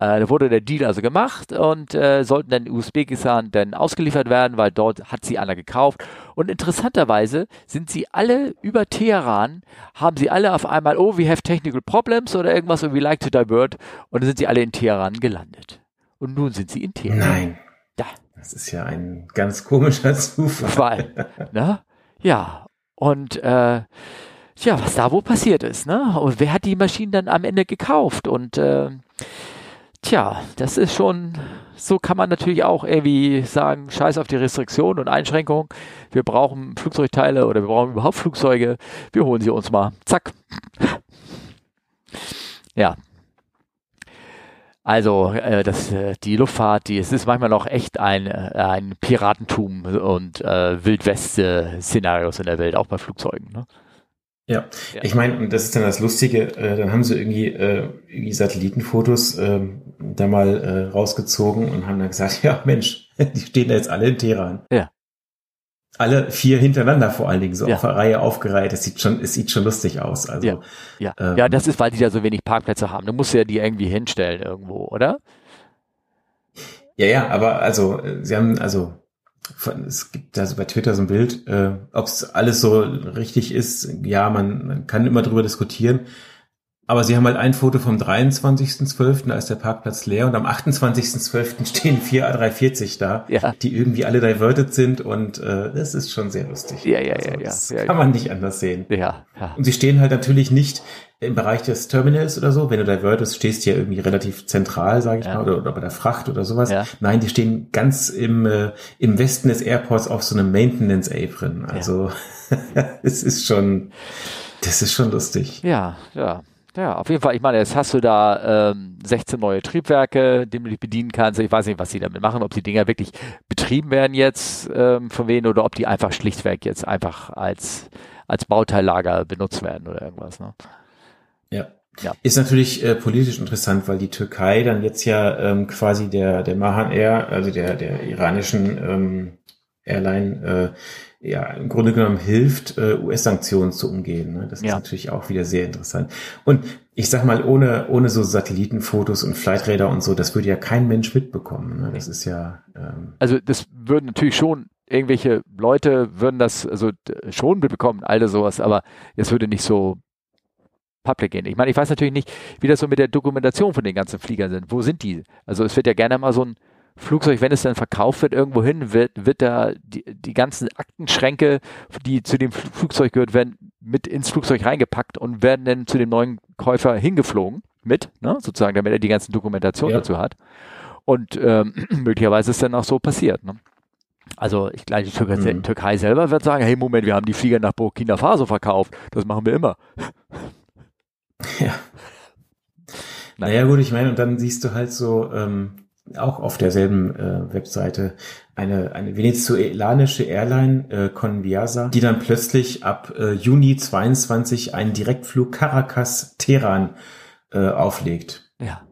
Äh, da wurde der Deal also gemacht und äh, sollten dann in Usbekistan dann ausgeliefert werden, weil dort hat sie einer gekauft. Und interessanterweise sind sie alle über Teheran, haben sie alle auf einmal, oh, we have technical problems oder irgendwas und we like to divert. Und dann sind sie alle in Teheran gelandet. Und nun sind sie in Teheran. Nein. Ja. Das ist ja ein ganz komischer Zufall. ne? Ja. Und äh, Tja, was da wohl passiert ist, ne? Und wer hat die Maschinen dann am Ende gekauft? Und äh, Tja, das ist schon, so kann man natürlich auch irgendwie sagen, scheiß auf die Restriktionen und Einschränkungen. Wir brauchen Flugzeugteile oder wir brauchen überhaupt Flugzeuge. Wir holen sie uns mal. Zack. Ja. Also äh, das, äh, die Luftfahrt, die, es ist manchmal noch echt ein, äh, ein Piratentum und äh, Wildwest-Szenarios in der Welt, auch bei Flugzeugen. Ne? Ja. ja. ich meine, das ist dann das Lustige, äh, dann haben sie irgendwie, äh, irgendwie Satellitenfotos äh, da mal äh, rausgezogen und haben dann gesagt, ja Mensch, die stehen da jetzt alle in Teheran. Ja. Alle vier hintereinander vor allen Dingen, so ja. auf der Reihe aufgereiht. Es sieht schon, es sieht schon lustig aus. Also, ja, ja. Ähm, ja, das ist, weil die da so wenig Parkplätze haben. Du musst ja die irgendwie hinstellen irgendwo, oder? Ja, ja, aber also, sie haben, also es gibt also bei Twitter so ein Bild, äh, ob es alles so richtig ist. Ja, man, man kann immer drüber diskutieren. Aber sie haben halt ein Foto vom 23.12., da ist der Parkplatz leer und am 28.12. stehen vier A340 da, ja. die irgendwie alle diverted sind und äh, das ist schon sehr lustig. Ja, ja, also, ja, ja. Das ja, kann man nicht anders sehen. Ja, ja. Und sie stehen halt natürlich nicht im Bereich des Terminals oder so. Wenn du divertest, stehst du ja irgendwie relativ zentral, sage ich ja. mal, oder, oder bei der Fracht oder sowas. Ja. Nein, die stehen ganz im, äh, im Westen des Airports auf so einem Maintenance Apron. Also es ist schon, das ist schon lustig. Ja, ja. Ja, auf jeden Fall. Ich meine, jetzt hast du da ähm, 16 neue Triebwerke, die du bedienen kannst. Ich weiß nicht, was sie damit machen, ob die Dinger wirklich betrieben werden jetzt ähm, von wen oder ob die einfach schlichtweg jetzt einfach als, als Bauteillager benutzt werden oder irgendwas. Ne? Ja. Ja. Ist natürlich äh, politisch interessant, weil die Türkei dann jetzt ja ähm, quasi der, der Mahan Air, also der, der iranischen ähm, Airline, äh, ja, im Grunde genommen hilft, äh, US-Sanktionen zu umgehen. Ne? Das ja. ist natürlich auch wieder sehr interessant. Und ich sag mal, ohne, ohne so Satellitenfotos und Flighträder und so, das würde ja kein Mensch mitbekommen. Ne? Das ist ja. Ähm also das würden natürlich schon irgendwelche Leute würden das also schon mitbekommen, all sowas, aber es würde nicht so public gehen. Ich meine, ich weiß natürlich nicht, wie das so mit der Dokumentation von den ganzen Fliegern sind. Wo sind die? Also es wird ja gerne mal so ein Flugzeug, wenn es dann verkauft wird, irgendwo hin, wird, wird da die, die ganzen Aktenschränke, die zu dem Flugzeug gehört, werden mit ins Flugzeug reingepackt und werden dann zu dem neuen Käufer hingeflogen mit, ne, sozusagen, damit er die ganzen Dokumentationen ja. dazu hat. Und ähm, möglicherweise ist dann auch so passiert. Ne? Also ich glaube, die Türkei, mhm. Türkei selber wird sagen, hey Moment, wir haben die Flieger nach Burkina Faso verkauft. Das machen wir immer. Ja. Naja gut, ich meine, und dann siehst du halt so, ähm, auch auf derselben äh, Webseite eine, eine venezuelanische Airline, äh, Conviasa, die dann plötzlich ab äh, Juni 22 einen Direktflug Caracas-Teheran äh, auflegt. Ja.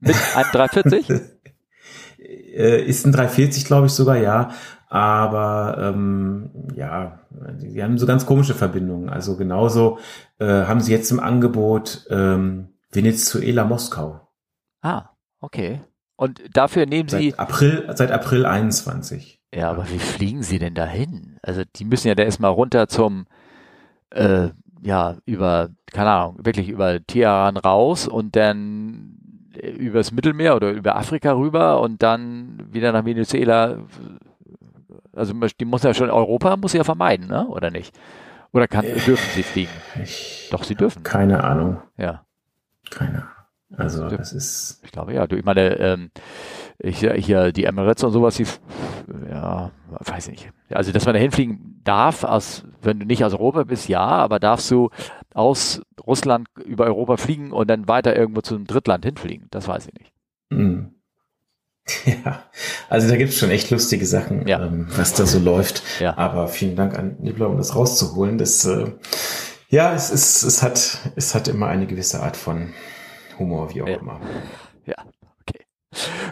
Mit einem 340? äh, ist ein 340, glaube ich sogar, ja. Aber ähm, ja, die haben so ganz komische Verbindungen. Also genauso äh, haben sie jetzt im Angebot ähm, Venezuela Moskau. Ah, okay. Und dafür nehmen seit Sie. April, seit April 21. Ja, aber wie fliegen Sie denn dahin? Also die müssen ja da erstmal runter zum, äh, ja, über, keine Ahnung, wirklich über Teheran raus und dann übers Mittelmeer oder über Afrika rüber und dann wieder nach Venezuela. Also die muss ja schon, Europa muss sie ja vermeiden, ne? Oder nicht? Oder kann, äh, dürfen sie fliegen? Ich Doch, sie dürfen. Keine Ahnung. Ja. Keine Ahnung. Also das ist. Ich glaube ja. Du, ich meine, ähm, ich, hier die Emirates und sowas, die, ja, weiß ich nicht. Also dass man da hinfliegen darf, aus, wenn du nicht aus Europa bist, ja, aber darfst du aus Russland über Europa fliegen und dann weiter irgendwo zu einem Drittland hinfliegen? Das weiß ich nicht. Mhm. Ja, also da gibt's schon echt lustige Sachen, Ja. ähm, was da so läuft. Ja. Aber vielen Dank an Nibbler, um das rauszuholen. Das, äh, ja, es ist, es hat, es hat immer eine gewisse Art von Humor, wie auch Ja. immer. Ja, okay.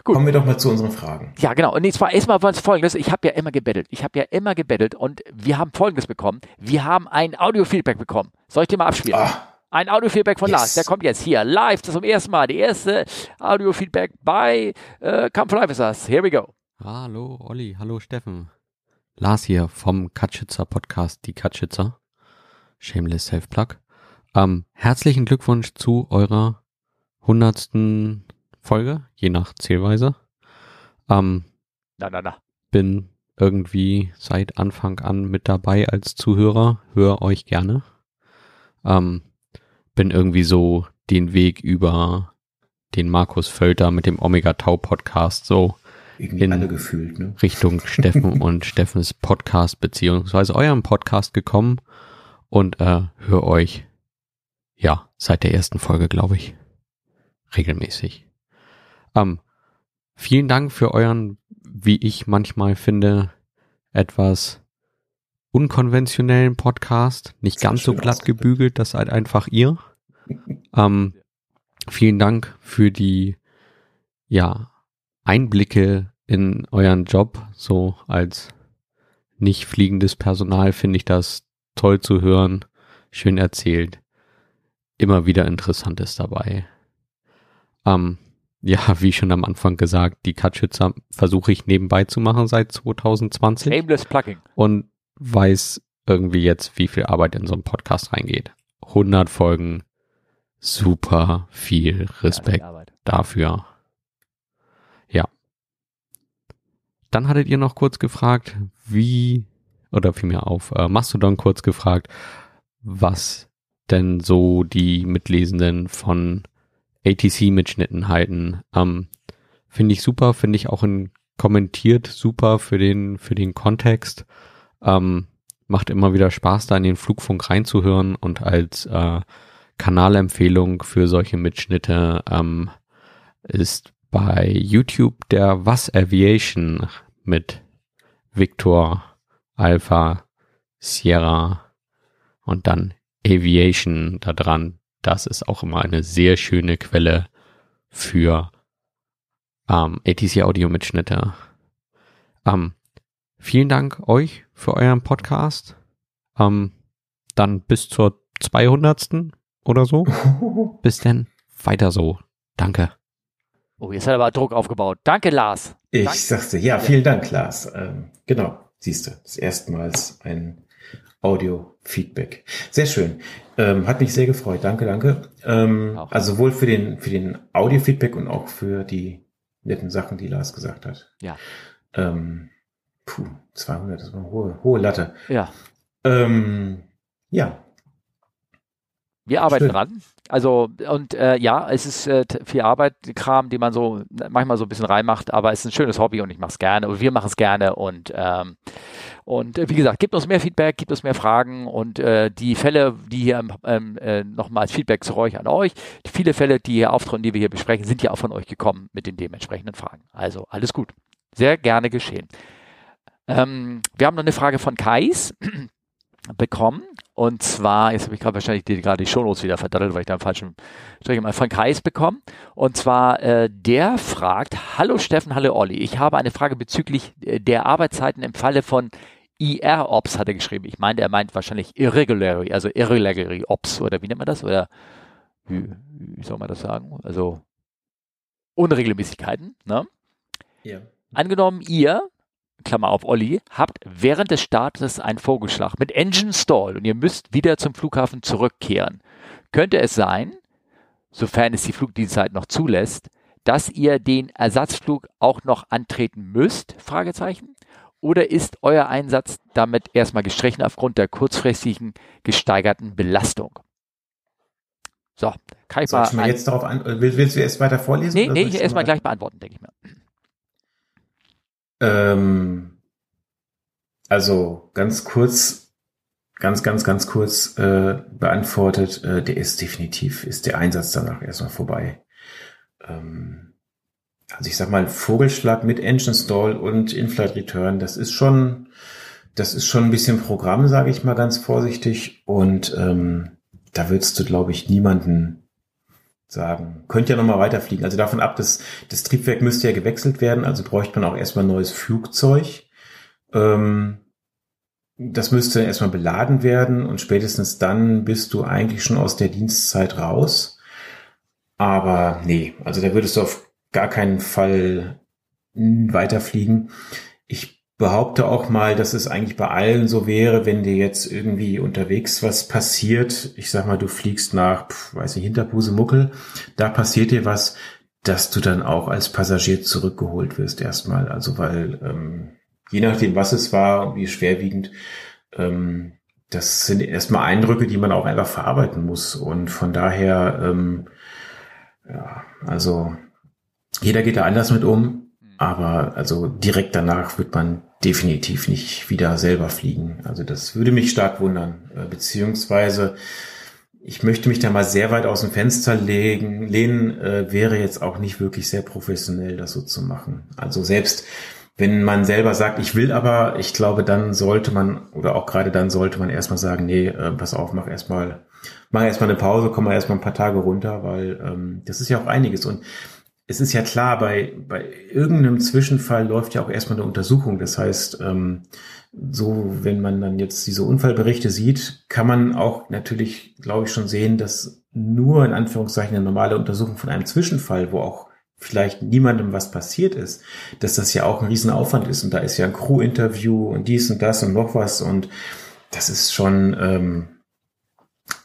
Gut. Kommen wir doch mal zu unseren Fragen. Ja, genau. Und zwar erstmal was folgendes. Ich habe ja immer gebettelt. Ich habe ja immer gebettelt und wir haben folgendes bekommen. Wir haben ein Audio-Feedback bekommen. Soll ich dir mal abspielen? Ah, Ein Audio-Feedback von Yes. Lars. Der kommt jetzt hier live zum ersten Mal. Die erste Audio-Feedback bei äh, Come Fly With Us. Here we go. Hallo Olli, hallo Steffen. Lars hier vom Katschitzer Podcast, die Katschitzer. Shameless Self-Plug. Ähm, herzlichen Glückwunsch zu eurer hundertsten Folge, je nach Zählweise. Ähm, Na, na, na. bin irgendwie seit Anfang an mit dabei als Zuhörer, höre euch gerne. Ähm, bin irgendwie so den Weg über den Markus Völter mit dem Omega Tau Podcast so irgendwie In- alle gefühlt, ne? Richtung Steffen und Steffens Podcast beziehungsweise eurem Podcast gekommen und äh, höre euch ja seit der ersten Folge, glaube ich, regelmäßig. Ähm, vielen Dank für euren, wie ich manchmal finde, etwas unkonventionellen Podcast. Nicht ganz so glatt gebügelt, das seid einfach ihr. ähm, vielen Dank für die ja Einblicke in euren Job, so als nicht fliegendes Personal finde ich das toll zu hören, schön erzählt, immer wieder Interessantes dabei. Ähm, ja, wie schon am Anfang gesagt, die Katschützer versuche ich nebenbei zu machen seit 2020 Shameless Plugging. und weiß irgendwie jetzt, wie viel Arbeit in so einen Podcast reingeht. 100 Folgen, super viel Ja, Respekt Arbeit. dafür. Ja. Dann hattet ihr noch kurz gefragt, wie, oder vielmehr auf äh, Mastodon kurz gefragt, was denn so die Mitlesenden von ATC-Mitschnitten halten. Ähm, finde ich super, finde ich auch in kommentiert super für den, für den Kontext. Ähm, macht immer wieder Spaß, da in den Flugfunk reinzuhören und als äh, Kanalempfehlung für solche Mitschnitte ähm, ist bei YouTube der Was Aviation mit Victor, Alpha, Sierra und dann Aviation da dran. Das ist auch immer eine sehr schöne Quelle für ähm, ATC Audio Mitschnitte. Ähm, vielen Dank euch für euren Podcast. Ähm, dann bis zur 200. oder so. Bis denn. Weiter so. Danke. Oh, jetzt hat er aber Druck aufgebaut. Danke, Lars. Ich Dank- sagte, ja, vielen Dank, Lars. Ähm, genau, siehst du, das erstmals ein Audio-Feedback. Sehr schön. Ähm, hat mich sehr gefreut. Danke, danke. Ähm, also sowohl für den, für den Audio-Feedback und auch für die netten Sachen, die Lars gesagt hat. Ja. Ähm, puh, 200, das war eine hohe, hohe Latte. Ja, Ähm, ja, wir arbeiten Schön. dran. Also, und äh, ja, es ist äh, viel Arbeit, Kram, die man so manchmal so ein bisschen reinmacht, aber es ist ein schönes Hobby und ich mache es gerne und wir machen es gerne und ähm, und äh, wie gesagt, gibt uns mehr Feedback, gibt uns mehr Fragen und äh, die Fälle, die hier ähm, äh, nochmal als Feedback zu euch an euch, viele Fälle, die hier auftreten, die wir hier besprechen, sind ja auch von euch gekommen mit den dementsprechenden Fragen. Also alles gut. Sehr gerne geschehen. Ähm, wir haben noch eine Frage von Kais bekommen. Und zwar, jetzt habe ich gerade wahrscheinlich die, gerade die Shownotes wieder verdattelt, weil ich da einen falschen Strich mal von Kais bekommen. Und zwar, äh, der fragt, hallo Steffen, hallo Olli, ich habe eine Frage bezüglich äh, der Arbeitszeiten im Falle von IR-Ops, hat er geschrieben. Ich meine, er meint wahrscheinlich Irregulary, also Irregulary Ops, oder wie nennt man das? Oder wie, wie soll man das sagen? Also Unregelmäßigkeiten, ne? ja. Angenommen, ihr, Klammer auf Olli, habt während des Startes einen Vogelschlag mit Engine Stall und ihr müsst wieder zum Flughafen zurückkehren. Könnte es sein, sofern es die Flugdienstzeit noch zulässt, dass ihr den Ersatzflug auch noch antreten müsst? Fragezeichen. Oder ist euer Einsatz damit erstmal gestrichen aufgrund der kurzfristigen gesteigerten Belastung? So, kann ich Soll mal. ein- jetzt darauf an, äh, willst, willst du erst weiter vorlesen? nee, nee, ich erstmal mal- gleich beantworten, denke ich mir. Ähm, also ganz kurz, ganz, ganz, ganz kurz äh, beantwortet, äh, der ist definitiv, ist der Einsatz danach erstmal vorbei. Ähm, also ich sag mal, Vogelschlag mit Engine Stall und In-Flight Return, das ist schon, das ist schon ein bisschen Programm, sage ich mal ganz vorsichtig. Und ähm, da würdest du, glaube ich, niemanden sagen. Könnt ja nochmal weiterfliegen. Also davon ab, dass das Triebwerk müsste ja gewechselt werden, also bräuchte man auch erstmal ein neues Flugzeug. Ähm, das müsste erstmal beladen werden und spätestens dann bist du eigentlich schon aus der Dienstzeit raus. Aber nee, also da würdest du auf gar keinen Fall weiterfliegen. Ich behaupte auch mal, dass es eigentlich bei allen so wäre, wenn dir jetzt irgendwie unterwegs was passiert. Ich sag mal, du fliegst nach, weiß nicht, Hinterbusemuckel, da passiert dir was, dass du dann auch als Passagier zurückgeholt wirst erstmal. Also weil ähm, je nachdem, was es war und wie schwerwiegend, ähm, das sind erstmal Eindrücke, die man auch einfach verarbeiten muss. Und von daher, ähm, ja, also jeder geht da anders mit um, aber also direkt danach wird man definitiv nicht wieder selber fliegen. Also das würde mich stark wundern, äh, beziehungsweise ich möchte mich da mal sehr weit aus dem Fenster legen, lehnen, äh, wäre jetzt auch nicht wirklich sehr professionell, das so zu machen. Also selbst wenn man selber sagt, ich will aber, ich glaube, dann sollte man, oder auch gerade dann sollte man erstmal sagen, nee, äh, pass auf, mach erstmal, mach erstmal eine Pause, komm mal erstmal ein paar Tage runter, weil ähm, das ist ja auch einiges. Und es ist ja klar, bei, bei irgendeinem Zwischenfall läuft ja auch erstmal eine Untersuchung. Das heißt, ähm, so, wenn man dann jetzt diese Unfallberichte sieht, kann man auch natürlich, glaube ich, schon sehen, dass nur in Anführungszeichen eine normale Untersuchung von einem Zwischenfall, wo auch vielleicht niemandem was passiert ist, dass das ja auch ein Riesenaufwand ist. Und da ist ja ein Crew-Interview und dies und das und noch was. Und das ist schon, ähm,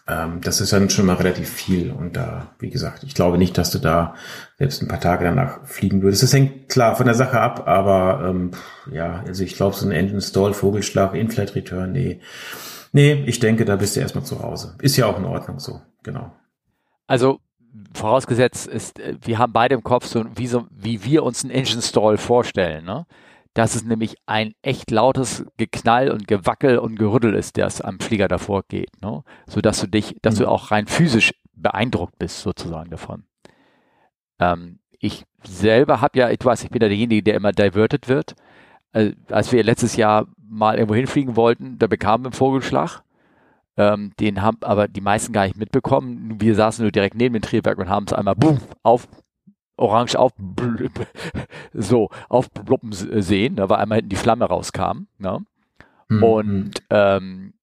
ähm, das ist dann schon mal relativ viel. Und da, wie gesagt, ich glaube nicht, dass du da selbst ein paar Tage danach fliegen würdest. Das hängt klar von der Sache ab, aber ähm, ja, also ich glaube, so ein Engine Stall, Vogelschlag, In-Flight Return, nee. Nee, ich denke, da bist du erstmal zu Hause. Ist ja auch in Ordnung so, genau. Also vorausgesetzt ist, äh, wir haben beide im Kopf so wie, so, wie wir uns einen Engine Stall vorstellen. Ne? Dass es nämlich ein echt lautes Geknall und Gewackel und Gerüttel ist, das am Flieger davor geht. Ne? Sodass du dich, dass mhm. du auch rein physisch beeindruckt bist, sozusagen davon. Ähm, ich selber habe ja, ich weiß, ich bin ja derjenige, der immer diverted wird. Also, als wir letztes Jahr mal irgendwo hinfliegen wollten, da bekamen wir einen Vogelschlag ähm, den haben aber die meisten gar nicht mitbekommen. Wir saßen nur direkt neben dem Triebwerk und haben es einmal boom, auf orange auf so aufbluppen sehen, da war einmal hinten die Flamme rauskam. Ne? Mhm. Und ähm,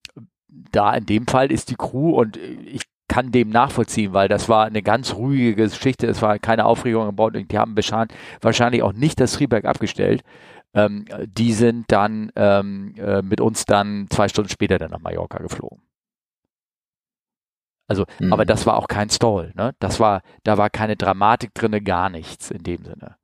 da in dem Fall ist die Crew und ich kann dem nachvollziehen, weil das war eine ganz ruhige Geschichte, es war keine Aufregung im Bord und die haben wahrscheinlich auch nicht das Triebwerk abgestellt. Ähm, die sind dann ähm, äh, mit uns dann zwei Stunden später dann nach Mallorca geflogen. Also, mhm. aber das war auch kein Stall, ne? Das war, da war keine Dramatik drinne, gar nichts in dem Sinne.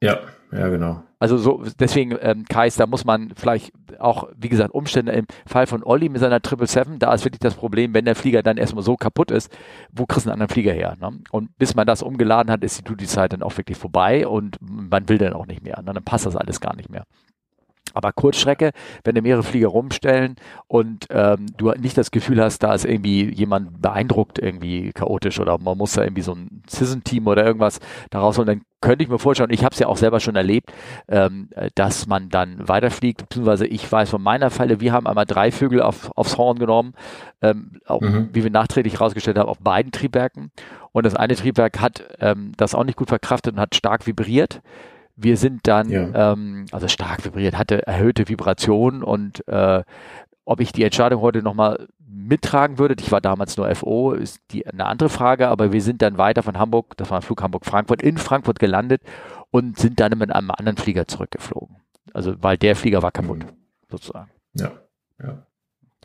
Ja, ja, genau. Also so, deswegen, ähm, Kais, da muss man vielleicht auch, wie gesagt, Umstände im Fall von Olli mit seiner 777, da ist wirklich das Problem, wenn der Flieger dann erstmal so kaputt ist, wo kriegst du einen anderen Flieger her? Ne? Und bis man das umgeladen hat, ist die Duty-Zeit dann auch wirklich vorbei und man will dann auch nicht mehr. Ne? Dann passt das alles gar nicht mehr. Aber Kurzstrecke, wenn du mehrere Flieger rumstellen und ähm, du nicht das Gefühl hast, da ist irgendwie jemand beeindruckt, irgendwie chaotisch oder man muss da irgendwie so ein Season-Team oder irgendwas daraus holen, dann könnte ich mir vorstellen, ich habe es ja auch selber schon erlebt, ähm, dass man dann weiterfliegt, beziehungsweise ich weiß von meiner Fälle, wir haben einmal drei Vögel auf, aufs Horn genommen, ähm, auch, mhm. wie wir nachträglich herausgestellt haben, auf beiden Triebwerken. Und das eine Triebwerk hat ähm, das auch nicht gut verkraftet und hat stark vibriert. Wir sind dann, ja. ähm, also stark vibriert, hatte erhöhte Vibrationen und äh, ob ich die Entscheidung heute nochmal mittragen würde, ich war damals nur FO, ist die eine andere Frage, aber wir sind dann weiter von Hamburg, das war ein Flug Hamburg-Frankfurt, in Frankfurt gelandet und sind dann mit einem anderen Flieger zurückgeflogen. Also weil der Flieger war kaputt, mhm. sozusagen. Ja, ja.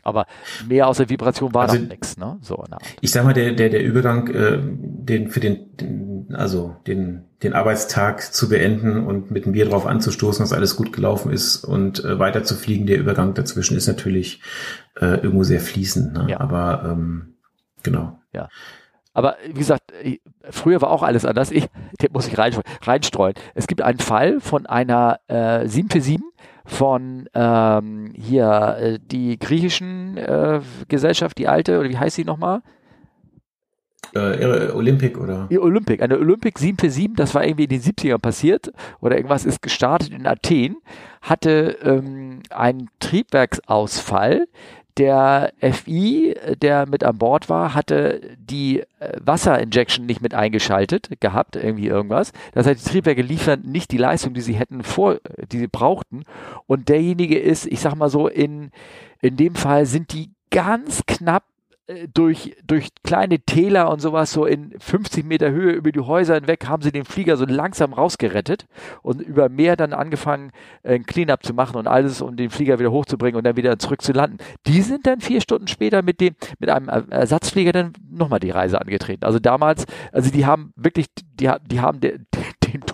Aber mehr außer Vibration war also, noch nichts, ne? So Art. Ich sag mal, der, der, der Übergang, äh, den für den, den, also den, den Arbeitstag zu beenden und mit dem Bier drauf anzustoßen, dass alles gut gelaufen ist und äh, weiter zu fliegen, der Übergang dazwischen ist natürlich äh, irgendwo sehr fließend. Ne? Ja. Aber ähm, genau. Ja. Aber wie gesagt, früher war auch alles anders. Ich, den muss ich reinstreuen. Es gibt einen Fall von einer äh, 747 von ähm, hier äh, die griechischen äh, Gesellschaft, die alte, oder wie heißt sie nochmal? Äh, Olympic oder? Die Olympic, eine Olympic 747, das war irgendwie in den 70ern passiert oder irgendwas ist gestartet in Athen, hatte ähm, einen Triebwerksausfall. Der FI, der mit an Bord war, hatte die äh, Wasserinjection nicht mit eingeschaltet gehabt, irgendwie irgendwas. Das heißt, die Triebwerke liefern nicht die Leistung, die sie hätten vor, die sie brauchten. Und derjenige ist, ich sag mal so, in, in dem Fall sind die ganz knapp äh, durch, durch kleine Täler und sowas so in 50 Meter Höhe über die Häuser hinweg haben sie den Flieger so langsam rausgerettet und über Meer dann angefangen, äh, ein Cleanup zu machen und alles, um den Flieger wieder hochzubringen und dann wieder zurück zu landen. Die sind dann vier Stunden später mit dem, mit einem Ersatzflieger dann nochmal die Reise angetreten. Also damals, also die haben wirklich, die, die haben der,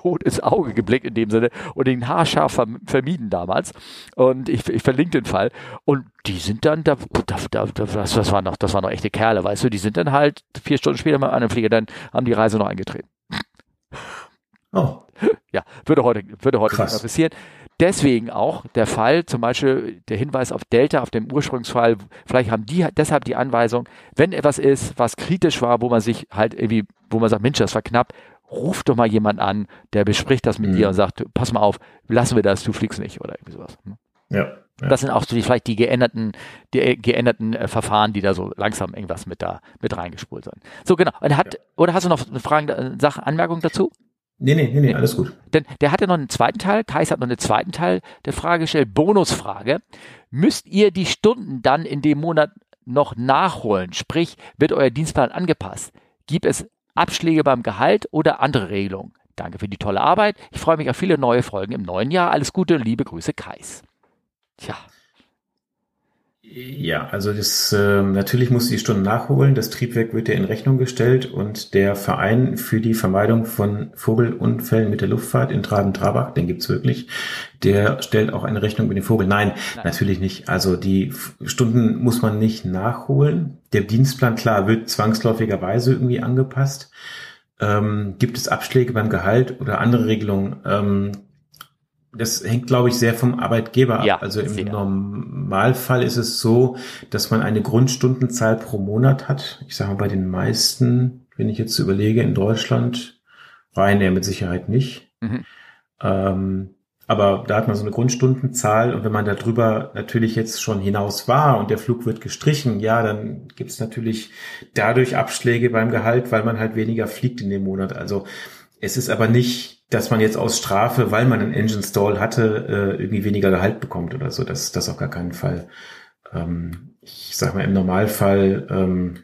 Tod ins Auge geblickt in dem Sinne und den haarscharf vermieden damals. Und ich, ich verlinke den Fall. Und die sind dann, da, da, da, das, das, war noch, das waren noch echte Kerle, weißt du, die sind dann halt vier Stunden später mit einem Flieger, dann haben die Reise noch eingetreten. Oh. Ja, würde heute, würde heute nicht mehr passieren. Deswegen auch der Fall, zum Beispiel der Hinweis auf Delta, auf dem Ursprungsfall, vielleicht haben die deshalb die Anweisung, wenn etwas ist, was kritisch war, wo man sich halt irgendwie, wo man sagt, Mensch, das war knapp, ruf doch mal jemand an, der bespricht das mit mhm. dir und sagt, pass mal auf, lassen wir das, du fliegst nicht oder irgendwie sowas. Ne? Ja. Ja. Das sind auch so die, vielleicht die geänderten, die äh, geänderten äh, Verfahren, die da so langsam irgendwas mit da mit reingespult sind. So genau. Und hat, ja. Oder hast du noch eine Frage, äh, Sache, Anmerkung dazu? Nee, nee, nee, nee, alles gut. Denn der hat ja noch einen zweiten Teil, Kais hat noch einen zweiten Teil der Frage gestellt, Bonusfrage. Müsst ihr die Stunden dann in dem Monat noch nachholen? Sprich, wird euer Dienstplan angepasst? Gibt es Abschläge beim Gehalt oder andere Regelungen? Danke für die tolle Arbeit. Ich freue mich auf viele neue Folgen im neuen Jahr. Alles Gute, liebe Grüße, Kais. Tja. Ja, also das äh, natürlich muss die Stunden nachholen. Das Triebwerk wird ja in Rechnung gestellt und der Verein für die Vermeidung von Vogelunfällen mit der Luftfahrt in Traben-Trabach, den gibt's wirklich, der stellt auch eine Rechnung mit dem Vogel. Nein, Nein, natürlich nicht. Also die Stunden muss man nicht nachholen. Der Dienstplan, klar, wird zwangsläufigerweise irgendwie angepasst. Ähm, gibt es Abschläge beim Gehalt oder andere Regelungen? Ähm, das hängt, glaube ich, sehr vom Arbeitgeber ja, ab. Also im sehr. Normalfall ist es so, dass man eine Grundstundenzahl pro Monat hat. Ich sage mal, bei den meisten, wenn ich jetzt überlege, in Deutschland, Ryanair mit Sicherheit nicht. Mhm. Ähm, aber da hat man so eine Grundstundenzahl und wenn man darüber natürlich jetzt schon hinaus war und der Flug wird gestrichen, ja, dann gibt es natürlich dadurch Abschläge beim Gehalt, weil man halt weniger fliegt in dem Monat. Also es ist aber nicht dass man jetzt aus Strafe, weil man einen Engine Stall hatte, äh, irgendwie weniger Gehalt bekommt oder so. Das, das auf gar keinen Fall. Ähm, ich sag mal, im Normalfall ähm,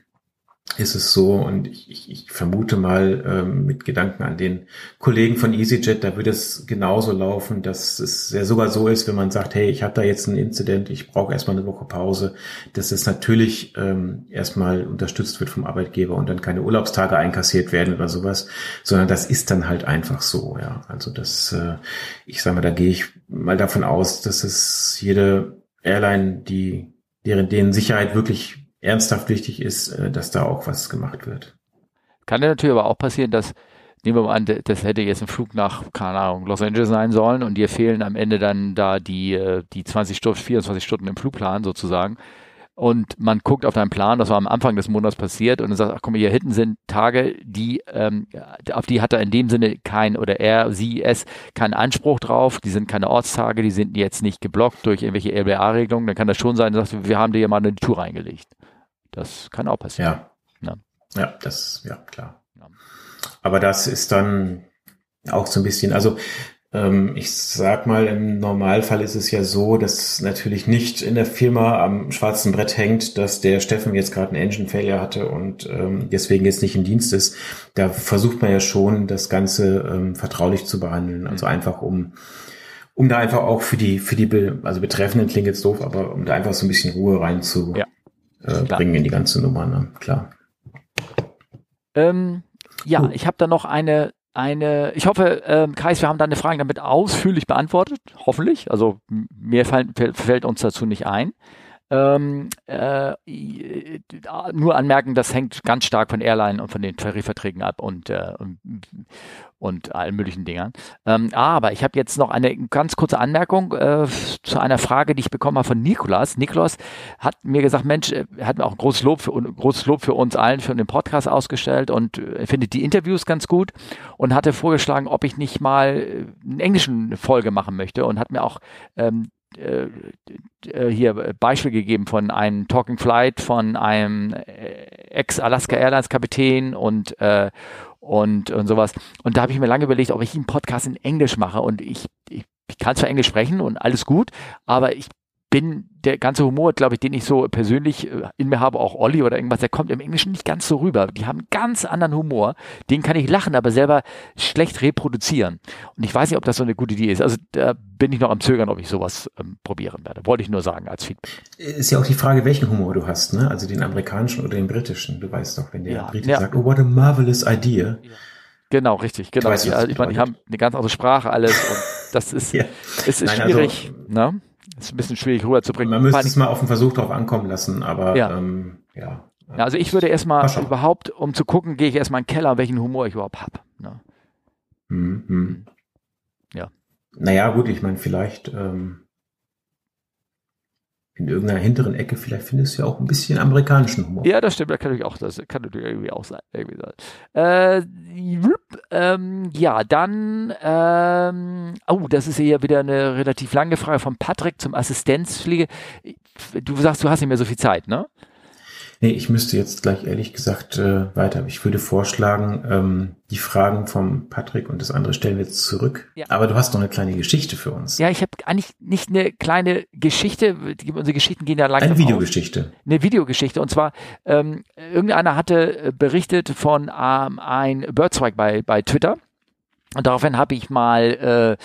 ist es so und ich, ich, ich vermute mal ähm, mit Gedanken an den Kollegen von EasyJet, da würde es genauso laufen, dass es ja sogar so ist, wenn man sagt, hey, ich habe da jetzt einen Incident, ich brauche erstmal eine Woche Pause, dass es natürlich ähm, erstmal unterstützt wird vom Arbeitgeber und dann keine Urlaubstage einkassiert werden oder sowas, sondern das ist dann halt einfach so, ja. Also das, äh, ich sage mal, da gehe ich mal davon aus, dass es jede Airline, die deren denen Sicherheit wirklich ernsthaft wichtig ist, äh, dass da auch was gemacht wird. Kann ja natürlich aber auch passieren, dass, nehmen wir mal an, das hätte jetzt ein Flug nach, keine Ahnung, Los Angeles sein sollen und dir fehlen am Ende dann da die, äh, die 20 Stunden, 24 Stunden im Flugplan sozusagen. Und man guckt auf deinen Plan, das war am Anfang des Monats passiert, und dann sagt, ach guck mal, hier hinten sind Tage, die, ähm, auf die hat er in dem Sinne kein, oder er, sie, es, keinen Anspruch drauf, die sind keine Ortstage, die sind jetzt nicht geblockt durch irgendwelche LBA-Regelungen, dann kann das schon sein, dass wir haben dir ja mal eine Tour reingelegt. Das kann auch passieren. Ja, ja, ja das, ja, klar. Ja. Aber das ist dann auch so ein bisschen, also ähm, ich sag mal, im Normalfall ist es ja so, dass natürlich nicht in der Firma am schwarzen Brett hängt, dass der Steffen jetzt gerade einen Engine Failure hatte und ähm, deswegen jetzt nicht im Dienst ist. Da versucht man ja schon, das Ganze ähm, vertraulich zu behandeln. Also mhm. einfach um um da einfach auch für die, für die, also Betreffenden klingt jetzt doof, aber um da einfach so ein bisschen Ruhe rein zu, ja äh, bringen in die ganze Nummer, ne? klar. Ähm, ja, uh. ich habe da noch eine, eine, ich hoffe, ähm, Kais, wir haben deine Fragen damit ausführlich beantwortet, hoffentlich. Also mehr fällt, fällt uns dazu nicht ein. Ähm, äh, nur anmerken, das hängt ganz stark von Airline und von den Tarifverträgen ab und, äh, und, und allen möglichen Dingern. Ähm, aber ich habe jetzt noch eine ganz kurze Anmerkung äh, zu einer Frage, die ich bekommen habe von Nikolas. Nikolas hat mir gesagt, Mensch, er hat mir auch ein großes Lob für, großes Lob für uns allen, für den Podcast ausgestellt und er findet die Interviews ganz gut und hatte vorgeschlagen, ob ich nicht mal eine englischen Folge machen möchte und hat mir auch ähm, äh, äh, hier Beispiel gegeben von einem Talking Flight von einem äh, Ex-Alaska Airlines Kapitän und äh, und, und sowas. Und da habe ich mir lange überlegt, ob ich einen Podcast in Englisch mache. Und ich, ich, ich kann zwar Englisch sprechen und alles gut, aber ich bin, der ganze Humor, glaube ich, den ich so persönlich äh, in mir habe, auch Olli oder irgendwas, der kommt im Englischen nicht ganz so rüber. Die haben einen ganz anderen Humor. Den kann ich lachen, aber selber schlecht reproduzieren. Und ich weiß nicht, ob das so eine gute Idee ist. Also da bin ich noch am Zögern, ob ich sowas ähm, probieren werde. Wollte ich nur sagen als Feedback. Ist ja auch die Frage, welchen Humor du hast, ne? Also den amerikanischen oder den britischen. Du weißt doch, wenn der Ja, Brite ja. sagt, oh, what a marvelous idea. Genau, richtig, genau. weißt, das ich meine, die haben eine ganz andere Sprache, alles. Und das ist, Ja. es ist Nein, also- schwierig, ne? Es ist ein bisschen schwierig rüberzubringen. Man müsste es mal auf den Versuch drauf ankommen lassen, aber Ja. ähm, ja. Also ich würde erstmal überhaupt, um zu gucken, gehe ich erstmal in den Keller, welchen Humor ich überhaupt habe. Ne? Hm, hm. Ja. Naja, gut, ich meine, vielleicht ähm, in irgendeiner hinteren Ecke, vielleicht findest du ja auch ein bisschen amerikanischen Humor. Ja, das stimmt, das kann natürlich auch, das kann natürlich irgendwie auch sein. Irgendwie sein. Äh, ähm, ja, dann, ähm, oh, das ist hier wieder eine relativ lange Frage von Patrick zum Assistenzpflege. Du sagst, du hast nicht mehr so viel Zeit, ne? Nee, ich müsste jetzt gleich ehrlich gesagt äh, weiter. Ich würde vorschlagen, ähm, die Fragen vom Patrick und das andere stellen wir jetzt zurück. Ja. Aber du hast noch eine kleine Geschichte für uns. Ja, ich habe eigentlich nicht eine kleine Geschichte, unsere Geschichten gehen ja langsam Eine auf. Videogeschichte. eine Videogeschichte. Und zwar, ähm, irgendeiner hatte äh, berichtet von ähm, ein Birdzweig bei, bei Twitter. Und daraufhin habe ich mal,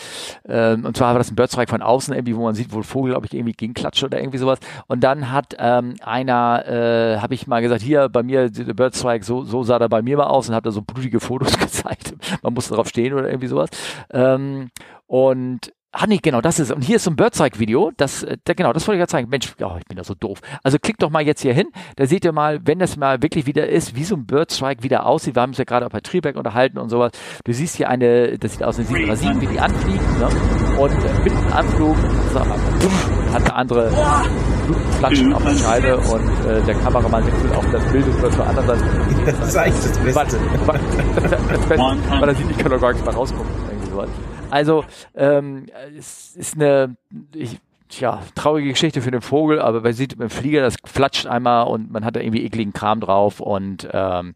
äh, äh, und zwar war das ein Birdzweig von außen, irgendwie, wo man sieht, wo ein Vogel, glaube ich, irgendwie gegenklatscht oder irgendwie sowas. Und dann hat ähm, einer, äh, habe ich mal gesagt, hier bei mir, der Birdzweig, so, so sah der bei mir mal aus und hat da so blutige Fotos gezeigt. Man musste drauf stehen oder irgendwie sowas. Ähm, und Ah nee, genau, das ist Und hier ist so ein Birdzweig-Video. Das, äh, da, genau, das wollte ich gerade zeigen. Mensch, oh, ich bin da so doof. Also klickt doch mal jetzt hier hin. Da seht ihr mal, wenn das mal wirklich wieder ist, wie so ein Birdzweig wieder aussieht. Wir haben uns ja gerade auch bei Triebek unterhalten und sowas. Du siehst hier eine, das sieht aus wie eine 737, wie die anfliegt. Ne? Und äh, mit dem Anflug sag mal, bumm, hat eine andere Blutflatschen auf der Scheibe und äh, der Kameramann wechselt auf das Bild und wird zur anderen Seite. Das ist eigentlich das Beste. Warte, warte, das Beste, weil er sieht, ich kann doch gar Also, ähm, es ist eine, ich, tja, traurige Geschichte für den Vogel, aber man sieht im Flieger, das flatscht einmal und man hat da irgendwie ekligen Kram drauf und ähm,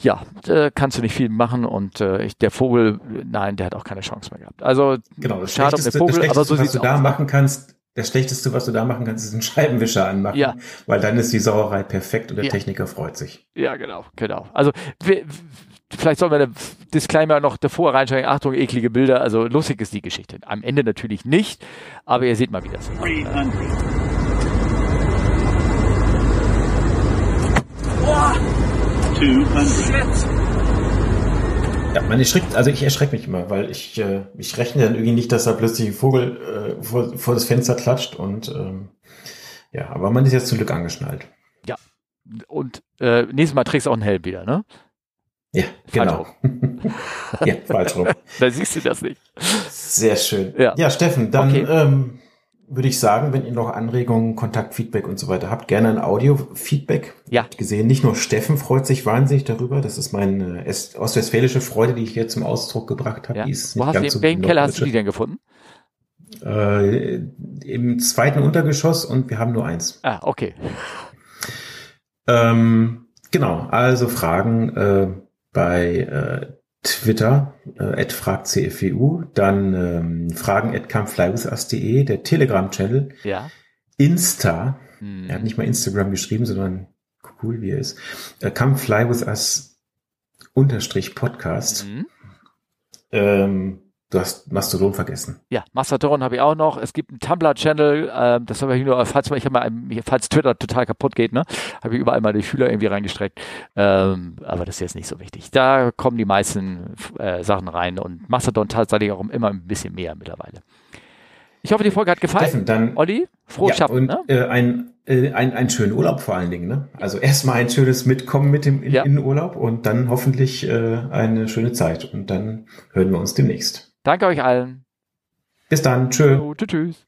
ja, da kannst du nicht viel machen und äh, ich, der Vogel, nein, der hat auch keine Chance mehr gehabt. Also Genau, das schade um den Vogel, das aber so was du da aus. machen kannst, das Schlechteste, was du da machen kannst, ist einen Scheibenwischer anmachen. Ja. Weil dann ist die Sauerei perfekt und der Ja. Techniker freut sich. Ja, genau, genau. Also wir, vielleicht sollen wir den Disclaimer noch davor reinschreiben. Achtung, eklige Bilder. Also lustig ist die Geschichte. Am Ende natürlich nicht, aber ihr seht mal, wie das ist. 300. Two hundred. Ja, man erschrickt, also ich erschrecke mich immer, weil ich, äh, ich rechne dann irgendwie nicht, dass da plötzlich ein Vogel äh, vor, vor das Fenster klatscht und ähm, ja, aber man ist jetzt zum Glück angeschnallt. Und äh, nächstes Mal trägst du auch einen Helm wieder, ne? Ja, genau. ja, falsch rum. Da siehst du das nicht. Sehr schön. Ja. Ja, Steffen, dann Okay. ähm, würde ich sagen, wenn ihr noch Anregungen, Kontakt, Feedback und so weiter habt, gerne ein Audio-Feedback. Ja. Ich gesehen, nicht nur Steffen freut sich wahnsinnig darüber. Das ist meine äh, est- ostwestfälische Freude, die ich hier zum Ausdruck gebracht habe. Ja. Die ist Wo nicht hast du ganz den, so welchen Keller hast du die denn gefunden? Äh, Im zweiten Untergeschoss und wir haben nur eins. Ah, okay. Ähm, genau, also Fragen äh, bei äh, Twitter, äh, fragcfwu, dann ähm, fragen at der Telegram-Channel, Ja. Insta, Hm. er hat nicht mal Instagram geschrieben, sondern cool, wie er ist, äh, come fly with us unterstrich Podcast. Mhm. Ähm, du hast Mastodon vergessen. Ja, Mastodon habe ich auch noch. Es gibt einen Tumblr-Channel, ähm, das habe ich nur, falls ich mal, falls Twitter total kaputt geht, ne, habe ich überall mal die Fühler irgendwie reingestreckt. Ähm, aber das ist jetzt nicht so wichtig. Da kommen die meisten äh, Sachen rein und Mastodon tatsächlich auch immer ein bisschen mehr mittlerweile. Ich hoffe, die Folge hat gefallen. Steffen, dann, Olli, frohes ja, Schaffen. Und Ne? äh, ein, äh, ein, ein schönen Urlaub vor allen Dingen. Ne? Also erstmal ein schönes Mitkommen mit dem Ja. in Urlaub und dann hoffentlich äh, eine schöne Zeit. Und dann hören wir uns demnächst. Danke euch allen. Bis dann. Tschö. Tschüss.